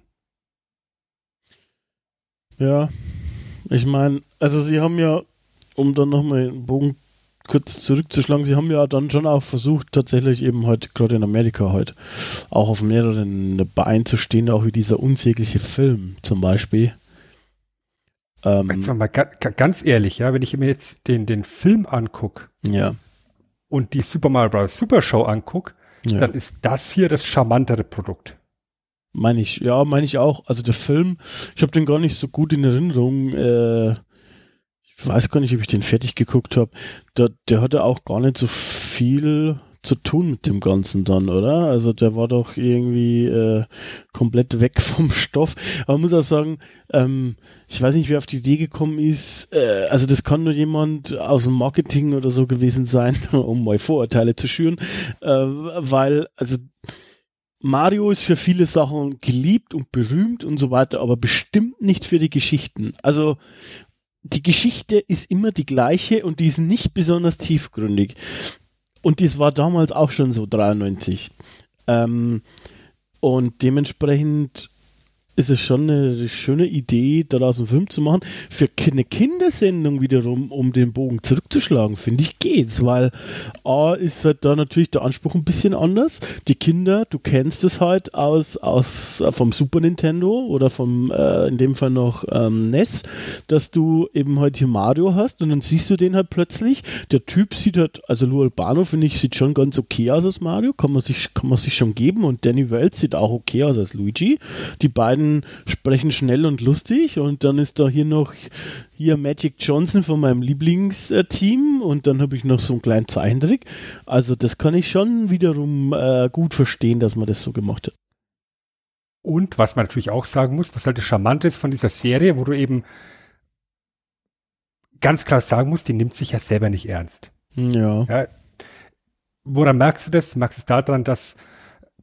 S1: Ja, ich meine, also sie haben ja, um dann nochmal einen Bogen kurz zurückzuschlagen, sie haben ja dann schon auch versucht, tatsächlich eben heute, gerade in Amerika heute, auch auf mehreren Beinen zu stehen, auch wie dieser unsägliche Film zum Beispiel.
S2: Ähm, jetzt mal ganz ehrlich, ja, wenn ich mir jetzt den, den Film angucke
S1: ja.
S2: und die Super Mario Bros. Super Show angucke, ja. dann ist das hier das charmantere Produkt.
S1: Meine ich, ja, meine ich auch. Also der Film, ich habe den gar nicht so gut in Erinnerung. Äh, ich weiß gar nicht, ob ich den fertig geguckt habe. Der, der hatte auch gar nicht so viel zu tun mit dem Ganzen dann, oder? Also der war doch irgendwie äh, komplett weg vom Stoff. Aber man muss auch sagen, ähm, ich weiß nicht, wer auf die Idee gekommen ist. Äh, also das kann nur jemand aus dem Marketing oder so gewesen sein, um mal Vorurteile zu schüren, äh, weil also Mario ist für viele Sachen geliebt und berühmt und so weiter, aber bestimmt nicht für die Geschichten. Also die Geschichte ist immer die gleiche und die ist nicht besonders tiefgründig. Und das war damals auch schon so, 93. Ähm, und dementsprechend ist es schon eine schöne Idee, daraus einen Film zu machen. Für eine Kindersendung wiederum, um den Bogen zurückzuschlagen, finde ich geht's, weil A ist halt da natürlich der Anspruch ein bisschen anders. Die Kinder, du kennst es halt aus, aus äh, vom Super Nintendo oder vom äh, in dem Fall noch ähm, NES, dass du eben halt hier Mario hast und dann siehst du den halt plötzlich. Der Typ sieht halt, also Lou Albano finde ich sieht schon ganz okay aus als Mario, kann man sich kann man sich schon geben und Danny Wells sieht auch okay aus als Luigi. Die beiden beiden sprechen schnell und lustig und dann ist da hier noch hier Magic Johnson von meinem Lieblingsteam und dann habe ich noch so einen kleinen Zeichentrick. Also das kann ich schon wiederum äh, gut verstehen, dass man das so gemacht hat.
S2: Und was man natürlich auch sagen muss, was halt das Charmante ist von dieser Serie, wo du eben ganz klar sagen musst, die nimmt sich ja selber nicht ernst.
S1: Ja. ja
S2: woran merkst du das? Du merkst es daran, dass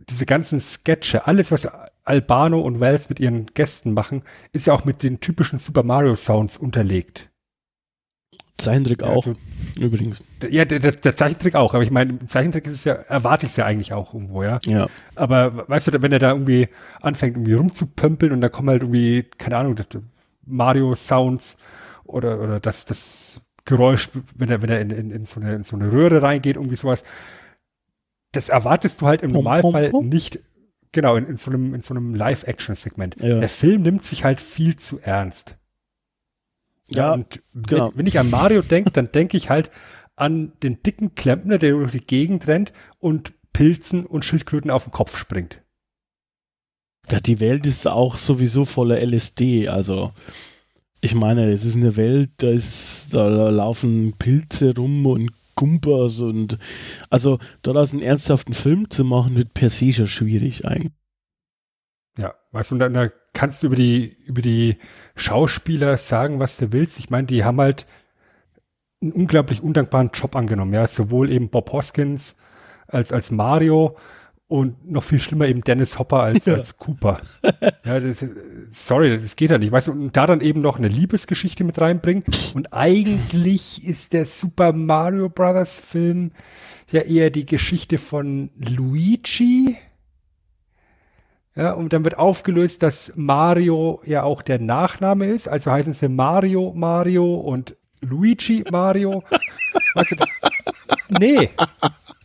S2: diese ganzen Sketche, alles, was Albano und Wells mit ihren Gästen machen, ist ja auch mit den typischen Super Mario Sounds unterlegt.
S1: Zeichentrick auch, also, übrigens.
S2: Ja, der, der, der, Zeichentrick auch, aber ich meine, im Zeichentrick ist es ja, erwarte ich es ja eigentlich auch irgendwo, ja.
S1: Ja.
S2: Aber weißt du, wenn er da irgendwie anfängt, irgendwie rumzupömpeln und da kommen halt irgendwie, keine Ahnung, Mario Sounds oder, oder das, das Geräusch, wenn er, wenn er in, in, in, so eine, in so eine Röhre reingeht, irgendwie sowas, das erwartest du halt im Normalfall nicht, genau, in, in so einem, in so einem Live-Action-Segment. Ja. Der Film nimmt sich halt viel zu ernst. Ja, ja und genau. wenn, wenn, ich an Mario denke, dann denke ich halt an den dicken Klempner, der durch die Gegend rennt und Pilzen und Schildkröten auf den Kopf springt.
S1: Ja, die Welt ist auch sowieso voller LSD, also ich meine, es ist eine Welt, da, ist, da laufen Pilze rum und Gumpers und also daraus einen ernsthaften Film zu machen, wird per se schon schwierig eigentlich.
S2: Ja, weißt du, und dann da kannst du über die, über die Schauspieler sagen, was du willst. Ich meine, die haben halt einen unglaublich undankbaren Job angenommen, ja, sowohl eben Bob Hoskins als, als Mario und noch viel schlimmer eben Dennis Hopper als, ja. als Cooper. ja, das, sorry, das geht ja nicht. Weißt du, und da dann eben noch eine Liebesgeschichte mit reinbringen. Und eigentlich ist der Super Mario Brothers Film ja eher die Geschichte von Luigi. Ja, und dann wird aufgelöst, dass Mario ja auch der Nachname ist. Also heißen sie Mario Mario und Luigi Mario. weißt du, das, nee.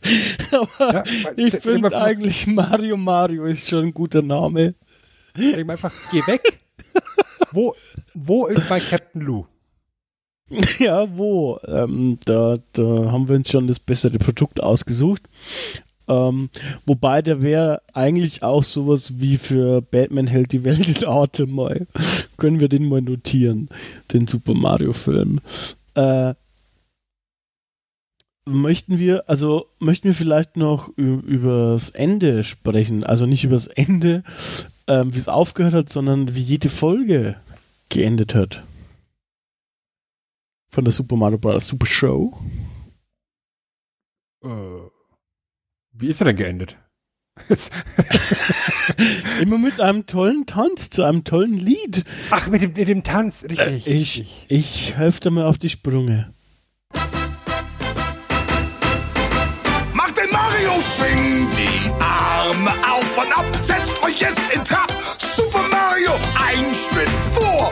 S1: Aber ja, ich finde eigentlich Mario Mario ist schon ein guter Name.
S2: Ich einfach, geh weg. wo, wo ist mein Captain Lou?
S1: Ja, wo? Ähm, da, da haben wir uns schon das bessere Produkt ausgesucht. Ähm, wobei der wäre eigentlich auch sowas wie für Batman hält die Welt in Atem mal. Können wir den mal notieren, den Super Mario Film. Äh, möchten wir, also möchten wir vielleicht noch über das Ende sprechen. Also nicht über das Ende, ähm, wie es aufgehört hat, sondern wie jede Folge geendet hat. Von der Super Mario Bros. Super Show.
S2: Äh, wie ist er denn geendet?
S1: Immer mit einem tollen Tanz, zu einem tollen Lied.
S2: Ach, mit dem, mit dem Tanz, richtig.
S1: Äh, ich, ich helfe dir mal auf die Sprünge.
S4: Mario, schwing die Arme auf und ab, setzt euch jetzt in Trab. Super Mario, ein Schritt vor.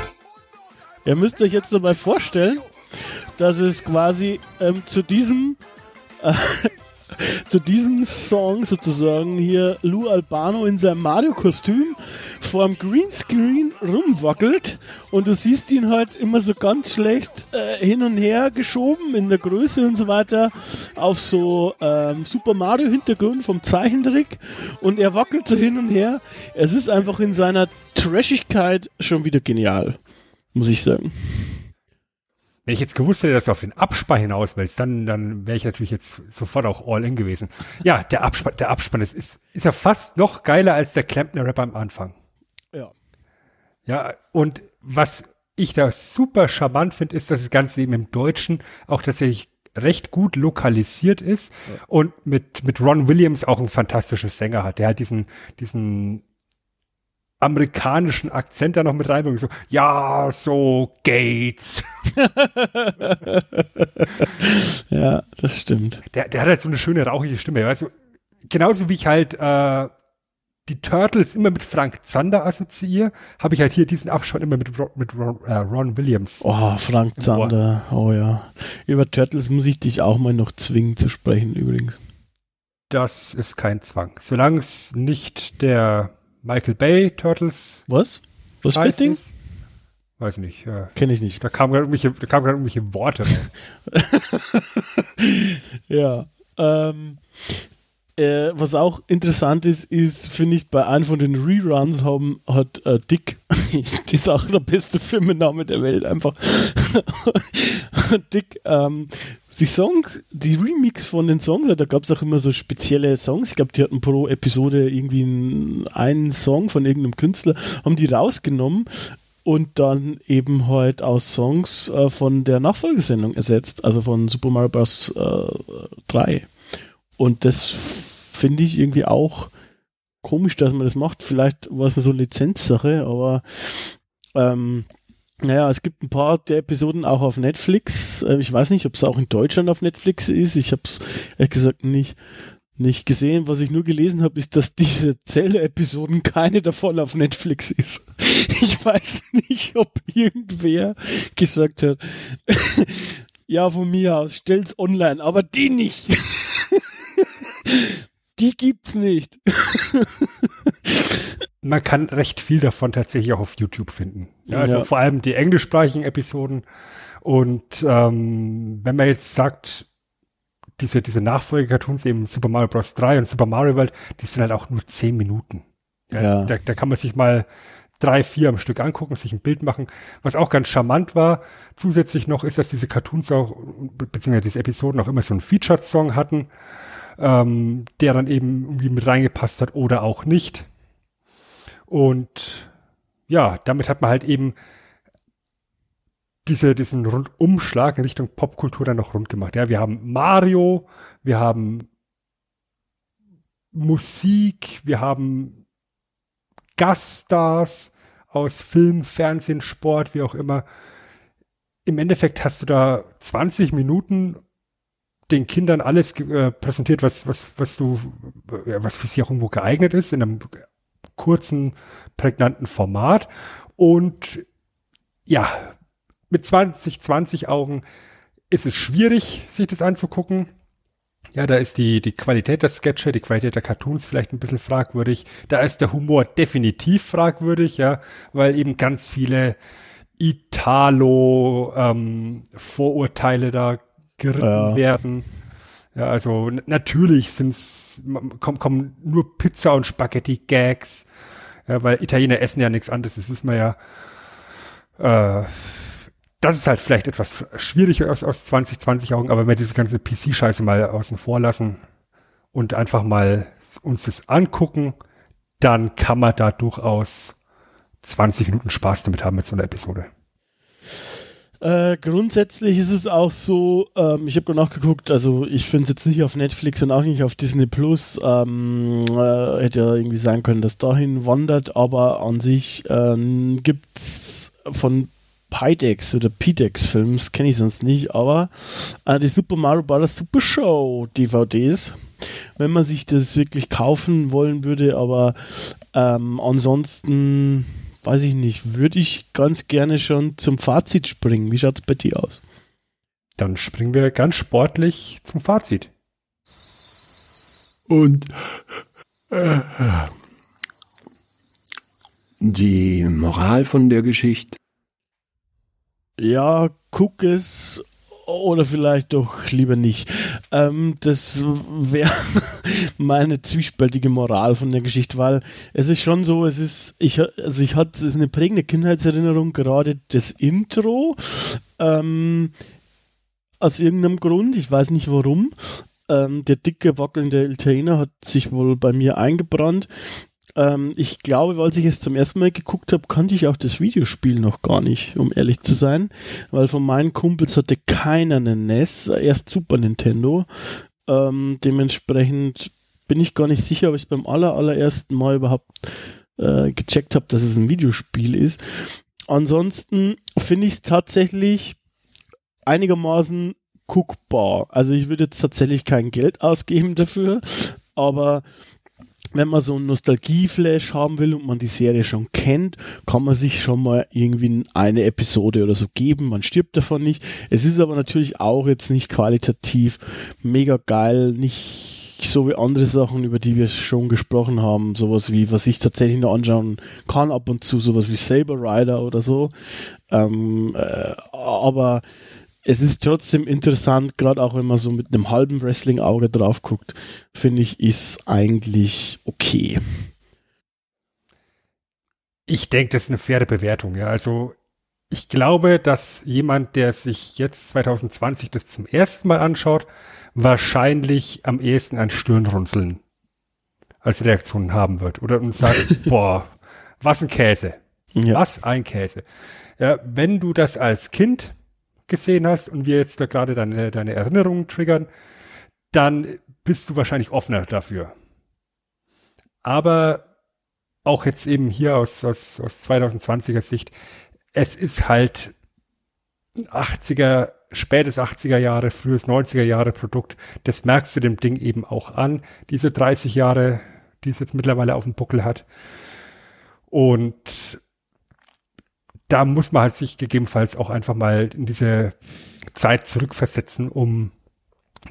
S1: Ihr müsst euch jetzt dabei vorstellen, dass es quasi ähm, zu diesem äh, zu diesem Song sozusagen hier Lou Albano in seinem Mario-Kostüm vorm Greenscreen rumwackelt und du siehst ihn halt immer so ganz schlecht äh, hin und her geschoben in der Größe und so weiter auf so ähm, Super Mario Hintergrund vom Zeichentrick und er wackelt so hin und her. Es ist einfach in seiner Trashigkeit schon wieder genial, muss ich sagen.
S2: Wenn ich jetzt gewusst hätte, dass du auf den Abspann hinaus willst, dann, dann wäre ich natürlich jetzt sofort auch all in gewesen. Ja, der Abspann, der Abspann ist, ist, ist ja fast noch geiler als der Klempner Rap am Anfang.
S1: Ja.
S2: Ja, und was ich da super charmant finde, ist, dass das Ganze eben im Deutschen auch tatsächlich recht gut lokalisiert ist ja. und mit, mit Ron Williams auch ein fantastisches Sänger hat. Der hat diesen, diesen amerikanischen Akzent da noch mit reinbringen. So, ja, so Gates.
S1: ja, das stimmt.
S2: Der, der hat halt so eine schöne rauchige Stimme. Also, genauso wie ich halt äh, die Turtles immer mit Frank Zander assoziiere, habe ich halt hier diesen Abspann immer mit, mit Ron, äh, Ron Williams.
S1: Oh, Frank Zander, oh ja. Über Turtles muss ich dich auch mal noch zwingen zu sprechen, übrigens.
S2: Das ist kein Zwang. Solange es nicht der Michael Bay Turtles.
S1: Was? Was für Ding?
S2: Weiß nicht. Ja.
S1: Kenne ich nicht.
S2: Da kamen gerade irgendwelche, da kamen irgendwelche Worte raus.
S1: ja. Ähm, äh, was auch interessant ist, ist, finde ich, bei einem von den Reruns haben, hat äh, Dick, das ist auch der beste Filmenname der Welt, einfach. Dick ähm, die Songs, die Remix von den Songs, da gab es auch immer so spezielle Songs. Ich glaube, die hatten pro Episode irgendwie einen Song von irgendeinem Künstler, haben die rausgenommen und dann eben halt aus Songs äh, von der Nachfolgesendung ersetzt, also von Super Mario Bros. Äh, 3. Und das finde ich irgendwie auch komisch, dass man das macht. Vielleicht war es so eine Lizenzsache, aber ähm, naja, es gibt ein paar der Episoden auch auf Netflix. Äh, ich weiß nicht, ob es auch in Deutschland auf Netflix ist. Ich habe es ehrlich gesagt nicht, nicht gesehen. Was ich nur gelesen habe, ist, dass diese Zelda-Episoden keine davon auf Netflix ist. Ich weiß nicht, ob irgendwer gesagt hat, ja, von mir aus, stell's online, aber die nicht. die gibt's nicht
S2: man kann recht viel davon tatsächlich auch auf YouTube finden. Ja, also ja. vor allem die englischsprachigen Episoden. Und ähm, wenn man jetzt sagt, diese, diese Nachfolge-Cartoons eben Super Mario Bros. 3 und Super Mario World, die sind halt auch nur zehn Minuten. Ja, ja. Da, da kann man sich mal drei, vier am Stück angucken, sich ein Bild machen. Was auch ganz charmant war, zusätzlich noch ist, dass diese Cartoons auch, beziehungsweise diese Episoden auch immer so einen Featured-Song hatten, ähm, der dann eben irgendwie mit reingepasst hat oder auch nicht. Und ja, damit hat man halt eben diese, diesen Rundumschlag in Richtung Popkultur dann noch rund gemacht. Ja, wir haben Mario, wir haben Musik, wir haben Gaststars aus Film, Fernsehen, Sport, wie auch immer. Im Endeffekt hast du da 20 Minuten den Kindern alles äh, präsentiert, was, was, was du, äh, was für sie auch irgendwo geeignet ist, in einem kurzen, prägnanten Format. Und ja, mit 2020 Augen ist es schwierig, sich das anzugucken. Ja, da ist die, die Qualität der Sketche, die Qualität der Cartoons vielleicht ein bisschen fragwürdig. Da ist der Humor definitiv fragwürdig, ja, weil eben ganz viele Italo-Vorurteile ähm, da geritten ja. werden. Ja, also natürlich sind's, kommen, kommen nur Pizza und Spaghetti-Gags, ja, weil Italiener essen ja nichts anderes, das wissen wir ja. Äh, das ist halt vielleicht etwas schwierig aus, aus 2020 Augen, aber wenn wir diese ganze PC-Scheiße mal außen vor lassen und einfach mal uns das angucken, dann kann man da durchaus 20 Minuten Spaß damit haben mit so einer Episode.
S1: Äh, grundsätzlich ist es auch so, ähm, ich habe gerade nachgeguckt, also ich finde es jetzt nicht auf Netflix und auch nicht auf Disney Plus. Ähm, äh, hätte ja irgendwie sein können, dass dahin wandert, aber an sich ähm, gibt es von Pydex oder Pidex Films, kenne ich sonst nicht, aber äh, die Super Mario Bros. Super Show DVDs, wenn man sich das wirklich kaufen wollen würde, aber ähm, ansonsten weiß ich nicht, würde ich ganz gerne schon zum Fazit springen. Wie schaut es bei dir aus?
S2: Dann springen wir ganz sportlich zum Fazit.
S6: Und äh, die Moral von der Geschichte.
S1: Ja, guck es oder vielleicht doch lieber nicht. Ähm, das wäre meine zwiespältige Moral von der Geschichte, weil es ist schon so, es ist, ich, also ich hatte, es ist eine prägende Kindheitserinnerung, gerade das Intro, ähm, aus irgendeinem Grund, ich weiß nicht warum. Ähm, der dicke, wackelnde Italiener hat sich wohl bei mir eingebrannt ähm, ich glaube, als ich es zum ersten Mal geguckt habe, kannte ich auch das Videospiel noch gar nicht, um ehrlich zu sein, weil von meinen Kumpels hatte keiner einen NES, erst Super Nintendo. Ähm, dementsprechend bin ich gar nicht sicher, ob ich es beim aller, allerersten Mal überhaupt äh, gecheckt habe, dass es ein Videospiel ist. Ansonsten finde ich es tatsächlich einigermaßen guckbar. Also ich würde jetzt tatsächlich kein Geld ausgeben dafür, aber wenn man so einen Nostalgieflash haben will und man die Serie schon kennt, kann man sich schon mal irgendwie eine Episode oder so geben. Man stirbt davon nicht. Es ist aber natürlich auch jetzt nicht qualitativ mega geil, nicht so wie andere Sachen, über die wir schon gesprochen haben, sowas wie, was ich tatsächlich noch anschauen kann ab und zu, sowas wie Saber Rider oder so. Ähm, äh, aber es ist trotzdem interessant, gerade auch wenn man so mit einem halben Wrestling-Auge drauf guckt, finde ich, ist eigentlich okay.
S2: Ich denke, das ist eine faire Bewertung, ja. Also ich glaube, dass jemand, der sich jetzt 2020 das zum ersten Mal anschaut, wahrscheinlich am ehesten ein Stirnrunzeln als Reaktion haben wird oder und sagt, boah, was ein Käse. Ja. Was ein Käse. Ja, wenn du das als Kind gesehen hast und wir jetzt da gerade deine, deine Erinnerungen triggern, dann bist du wahrscheinlich offener dafür. Aber auch jetzt eben hier aus, aus, aus 2020er Sicht, es ist halt 80er, spätes 80er Jahre, frühes 90er Jahre Produkt. Das merkst du dem Ding eben auch an, diese 30 Jahre, die es jetzt mittlerweile auf dem Buckel hat. Und da muss man halt sich gegebenenfalls auch einfach mal in diese Zeit zurückversetzen, um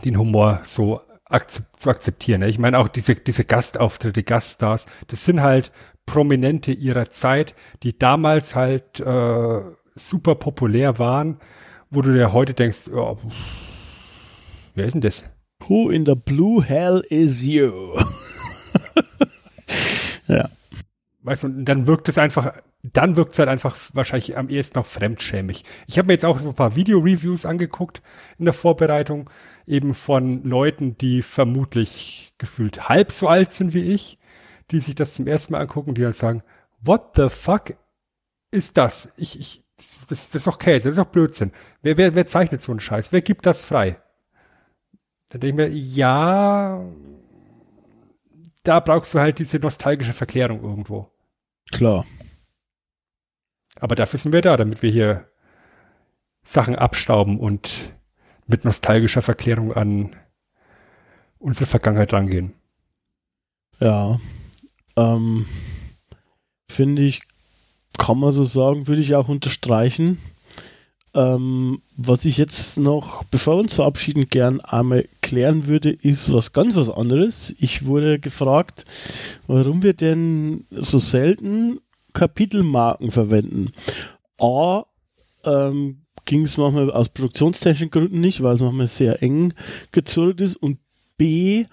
S2: den Humor so akzept, zu akzeptieren. Ne? Ich meine auch diese, diese Gastauftritte, Gaststars, das sind halt Prominente ihrer Zeit, die damals halt äh, super populär waren, wo du dir heute denkst, oh, wer ist denn das?
S1: Who in the blue hell is you?
S2: ja. Weißt du, und dann wirkt es einfach dann wirkt es halt einfach wahrscheinlich am ehesten noch fremdschämig. Ich habe mir jetzt auch so ein paar Video-Reviews angeguckt in der Vorbereitung, eben von Leuten, die vermutlich gefühlt halb so alt sind wie ich, die sich das zum ersten Mal angucken, die halt sagen, what the fuck ist das? Ich, ich, das, das ist doch Käse, das ist doch Blödsinn. Wer, wer, wer zeichnet so einen Scheiß? Wer gibt das frei? Dann denke ich mir, ja, da brauchst du halt diese nostalgische Verklärung irgendwo.
S1: Klar.
S2: Aber dafür sind wir da, damit wir hier Sachen abstauben und mit nostalgischer Verklärung an unsere Vergangenheit rangehen.
S1: Ja, ähm, finde ich, kann man so sagen, würde ich auch unterstreichen. Ähm, was ich jetzt noch, bevor wir uns verabschieden, gern einmal klären würde, ist was ganz was anderes. Ich wurde gefragt, warum wir denn so selten Kapitelmarken verwenden. A, ähm, ging es manchmal aus produktionstechnischen Gründen nicht, weil es manchmal sehr eng gezurrt ist und B,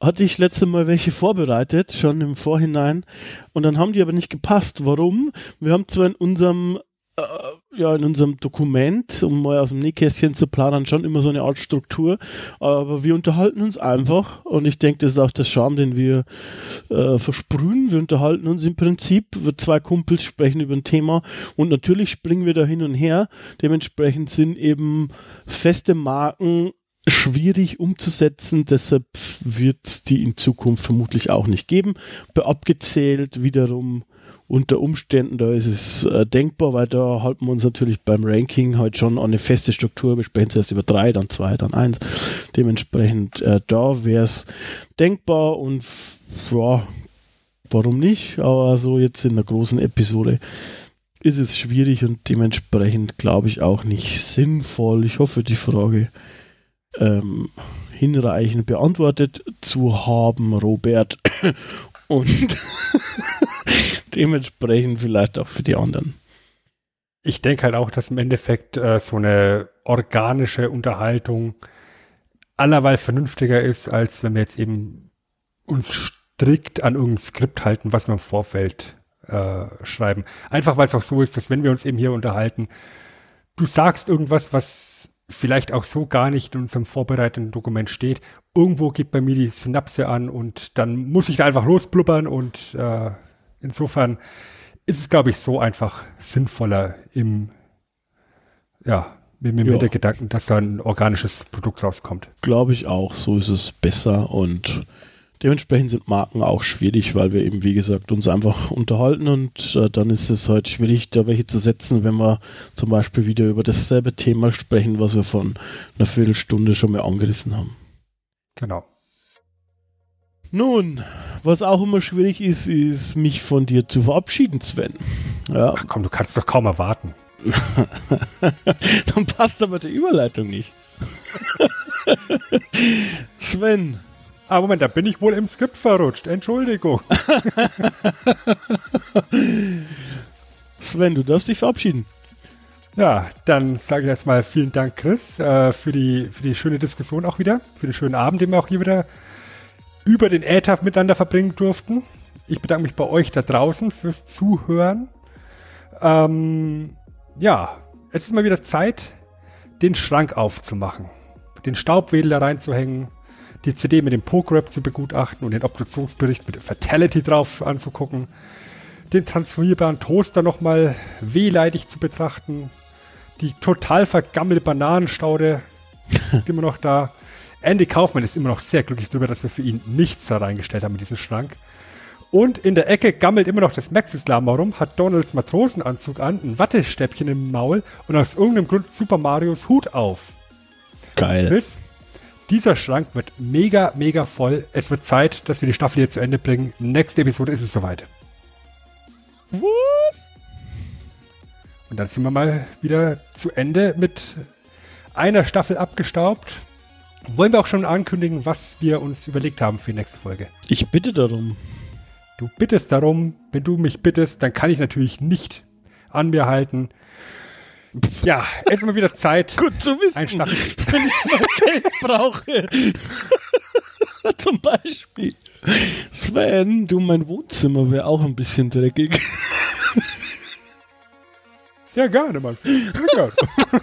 S1: hatte ich letzte Mal welche vorbereitet, schon im Vorhinein, und dann haben die aber nicht gepasst. Warum? Wir haben zwar in unserem äh, ja in unserem Dokument, um mal aus dem Nähkästchen zu planen, schon immer so eine Art Struktur. Aber wir unterhalten uns einfach und ich denke, das ist auch der Charme, den wir äh, versprühen. Wir unterhalten uns im Prinzip, wir zwei Kumpels sprechen über ein Thema und natürlich springen wir da hin und her. Dementsprechend sind eben feste Marken schwierig umzusetzen, deshalb wird die in Zukunft vermutlich auch nicht geben. Bei abgezählt wiederum unter Umständen, da ist es äh, denkbar, weil da halten wir uns natürlich beim Ranking halt schon an eine feste Struktur. Wir sprechen zuerst über drei, dann zwei, dann eins. Dementsprechend äh, da wäre es denkbar und ja, warum nicht? Aber so jetzt in der großen Episode ist es schwierig und dementsprechend glaube ich auch nicht sinnvoll. Ich hoffe, die Frage ähm, hinreichend beantwortet zu haben, Robert. Und dementsprechend vielleicht auch für die anderen.
S2: Ich denke halt auch, dass im Endeffekt äh, so eine organische Unterhaltung allerweil vernünftiger ist, als wenn wir jetzt eben uns strikt an irgendein Skript halten, was wir im Vorfeld äh, schreiben. Einfach weil es auch so ist, dass wenn wir uns eben hier unterhalten, du sagst irgendwas, was vielleicht auch so gar nicht in unserem vorbereiteten Dokument steht. Irgendwo geht bei mir die Synapse an und dann muss ich da einfach losblubbern und äh, insofern ist es, glaube ich, so einfach sinnvoller im, ja, mit, mit der Gedanken, dass da ein organisches Produkt rauskommt.
S1: Glaube ich auch, so ist es besser und dementsprechend sind Marken auch schwierig, weil wir eben, wie gesagt, uns einfach unterhalten und äh, dann ist es halt schwierig, da welche zu setzen, wenn wir zum Beispiel wieder über dasselbe Thema sprechen, was wir von einer Viertelstunde schon mal angerissen haben.
S2: Genau.
S1: Nun, was auch immer schwierig ist, ist mich von dir zu verabschieden, Sven. Ja,
S2: Ach komm, du kannst doch kaum erwarten.
S1: dann passt aber die Überleitung nicht. Sven,
S2: Ah, Moment, da bin ich wohl im Skript verrutscht. Entschuldigung.
S1: Sven, du darfst dich verabschieden.
S2: Ja, dann sage ich erstmal vielen Dank, Chris, äh, für, die, für die schöne Diskussion auch wieder, für den schönen Abend, den wir auch hier wieder über den Äther miteinander verbringen durften. Ich bedanke mich bei euch da draußen fürs Zuhören. Ähm, ja, es ist mal wieder Zeit, den Schrank aufzumachen, den Staubwedel da reinzuhängen, die CD mit dem Poke-Rap zu begutachten und den Obduktionsbericht mit Fatality drauf anzugucken, den transformierbaren Toaster nochmal wehleidig zu betrachten, die total vergammelte Bananenstaude immer noch da. Andy Kaufmann ist immer noch sehr glücklich darüber, dass wir für ihn nichts da reingestellt haben in diesen Schrank. Und in der Ecke gammelt immer noch das Maxis-Lama rum, hat Donalds Matrosenanzug an, ein Wattestäbchen im Maul und aus irgendeinem Grund Super Marios Hut auf.
S1: Geil.
S2: Chris, dieser Schrank wird mega, mega voll. Es wird Zeit, dass wir die Staffel hier zu Ende bringen. Nächste Episode ist es soweit.
S1: Was?
S2: Und dann sind wir mal wieder zu Ende mit einer Staffel abgestaubt. Wollen wir auch schon ankündigen, was wir uns überlegt haben für die nächste Folge?
S1: Ich bitte darum.
S2: Du bittest darum, wenn du mich bittest, dann kann ich natürlich nicht an mir halten. Ja, es ist mal wieder Zeit.
S1: Gut zu wissen,
S2: Ein Staffel.
S1: wenn ich mal Geld brauche. Zum Beispiel. Sven, du, mein Wohnzimmer wäre auch ein bisschen dreckig.
S2: Sehr gerne, mein Freund. Sehr gerne.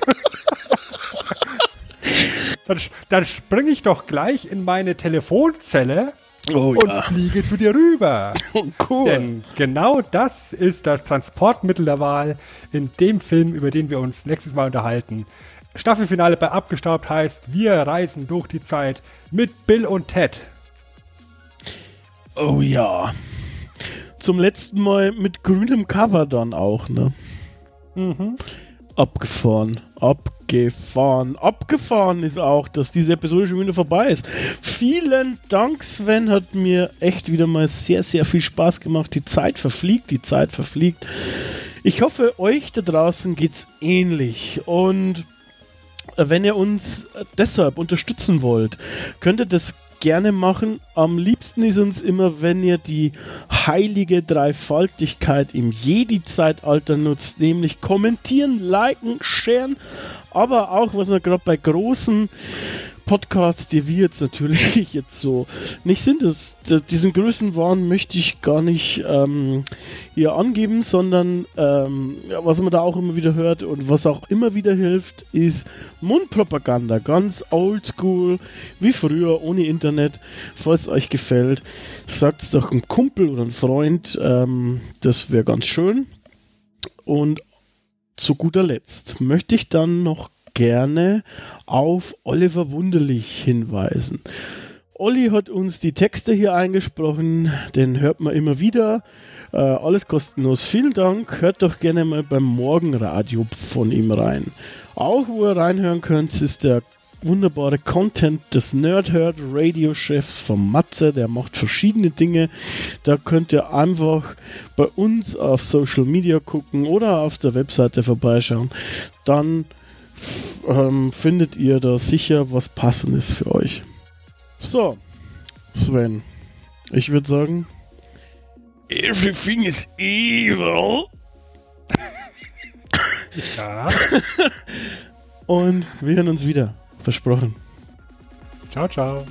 S2: dann, dann springe ich doch gleich in meine Telefonzelle
S1: Oh
S2: und fliege zu dir rüber.
S1: cool.
S2: Denn genau das ist das Transportmittel der Wahl in dem Film, über den wir uns nächstes Mal unterhalten. Staffelfinale bei Abgestaubt heißt, wir reisen durch die Zeit mit Bill und Ted.
S1: oh ja. Zum letzten Mal mit grünem Cover dann auch, ne?
S2: Mhm.
S1: Abgefahren, abgefahren, abgefahren ist auch, dass diese Episode schon wieder vorbei ist. Vielen Dank, Sven, hat mir echt wieder mal sehr, sehr viel Spaß gemacht. Die Zeit verfliegt, die Zeit verfliegt. Ich hoffe, euch da draußen geht's ähnlich und wenn ihr uns deshalb unterstützen wollt, könnt ihr das gerne machen. Am liebsten ist uns immer, wenn ihr die heilige Dreifaltigkeit im Jedi-Zeitalter nutzt, nämlich kommentieren, liken, sharen, aber auch, was wir gerade bei großen Podcasts, die wir jetzt natürlich jetzt so nicht sind. Das, das, diesen Größenwahn möchte ich gar nicht ähm, hier angeben, sondern ähm, was man da auch immer wieder hört und was auch immer wieder hilft, ist Mundpropaganda. Ganz oldschool, wie früher, ohne Internet. Falls euch gefällt, sagt es doch einem Kumpel oder einem Freund. Ähm, das wäre ganz schön. Und zu guter Letzt möchte ich dann noch gerne auf Oliver Wunderlich hinweisen. Olli hat uns die Texte hier eingesprochen, den hört man immer wieder. Äh, alles kostenlos. Vielen Dank. Hört doch gerne mal beim Morgenradio von ihm rein. Auch wo ihr reinhören könnt, ist der wunderbare Content des Nerdherd Radio Chefs von Matze. Der macht verschiedene Dinge. Da könnt ihr einfach bei uns auf Social Media gucken oder auf der Webseite vorbeischauen. Dann ähm, findet ihr da sicher was Passendes für euch. So, Sven, ich würde sagen, everything is evil.
S2: Ja.
S1: Und wir hören uns wieder. Versprochen.
S2: Ciao, ciao.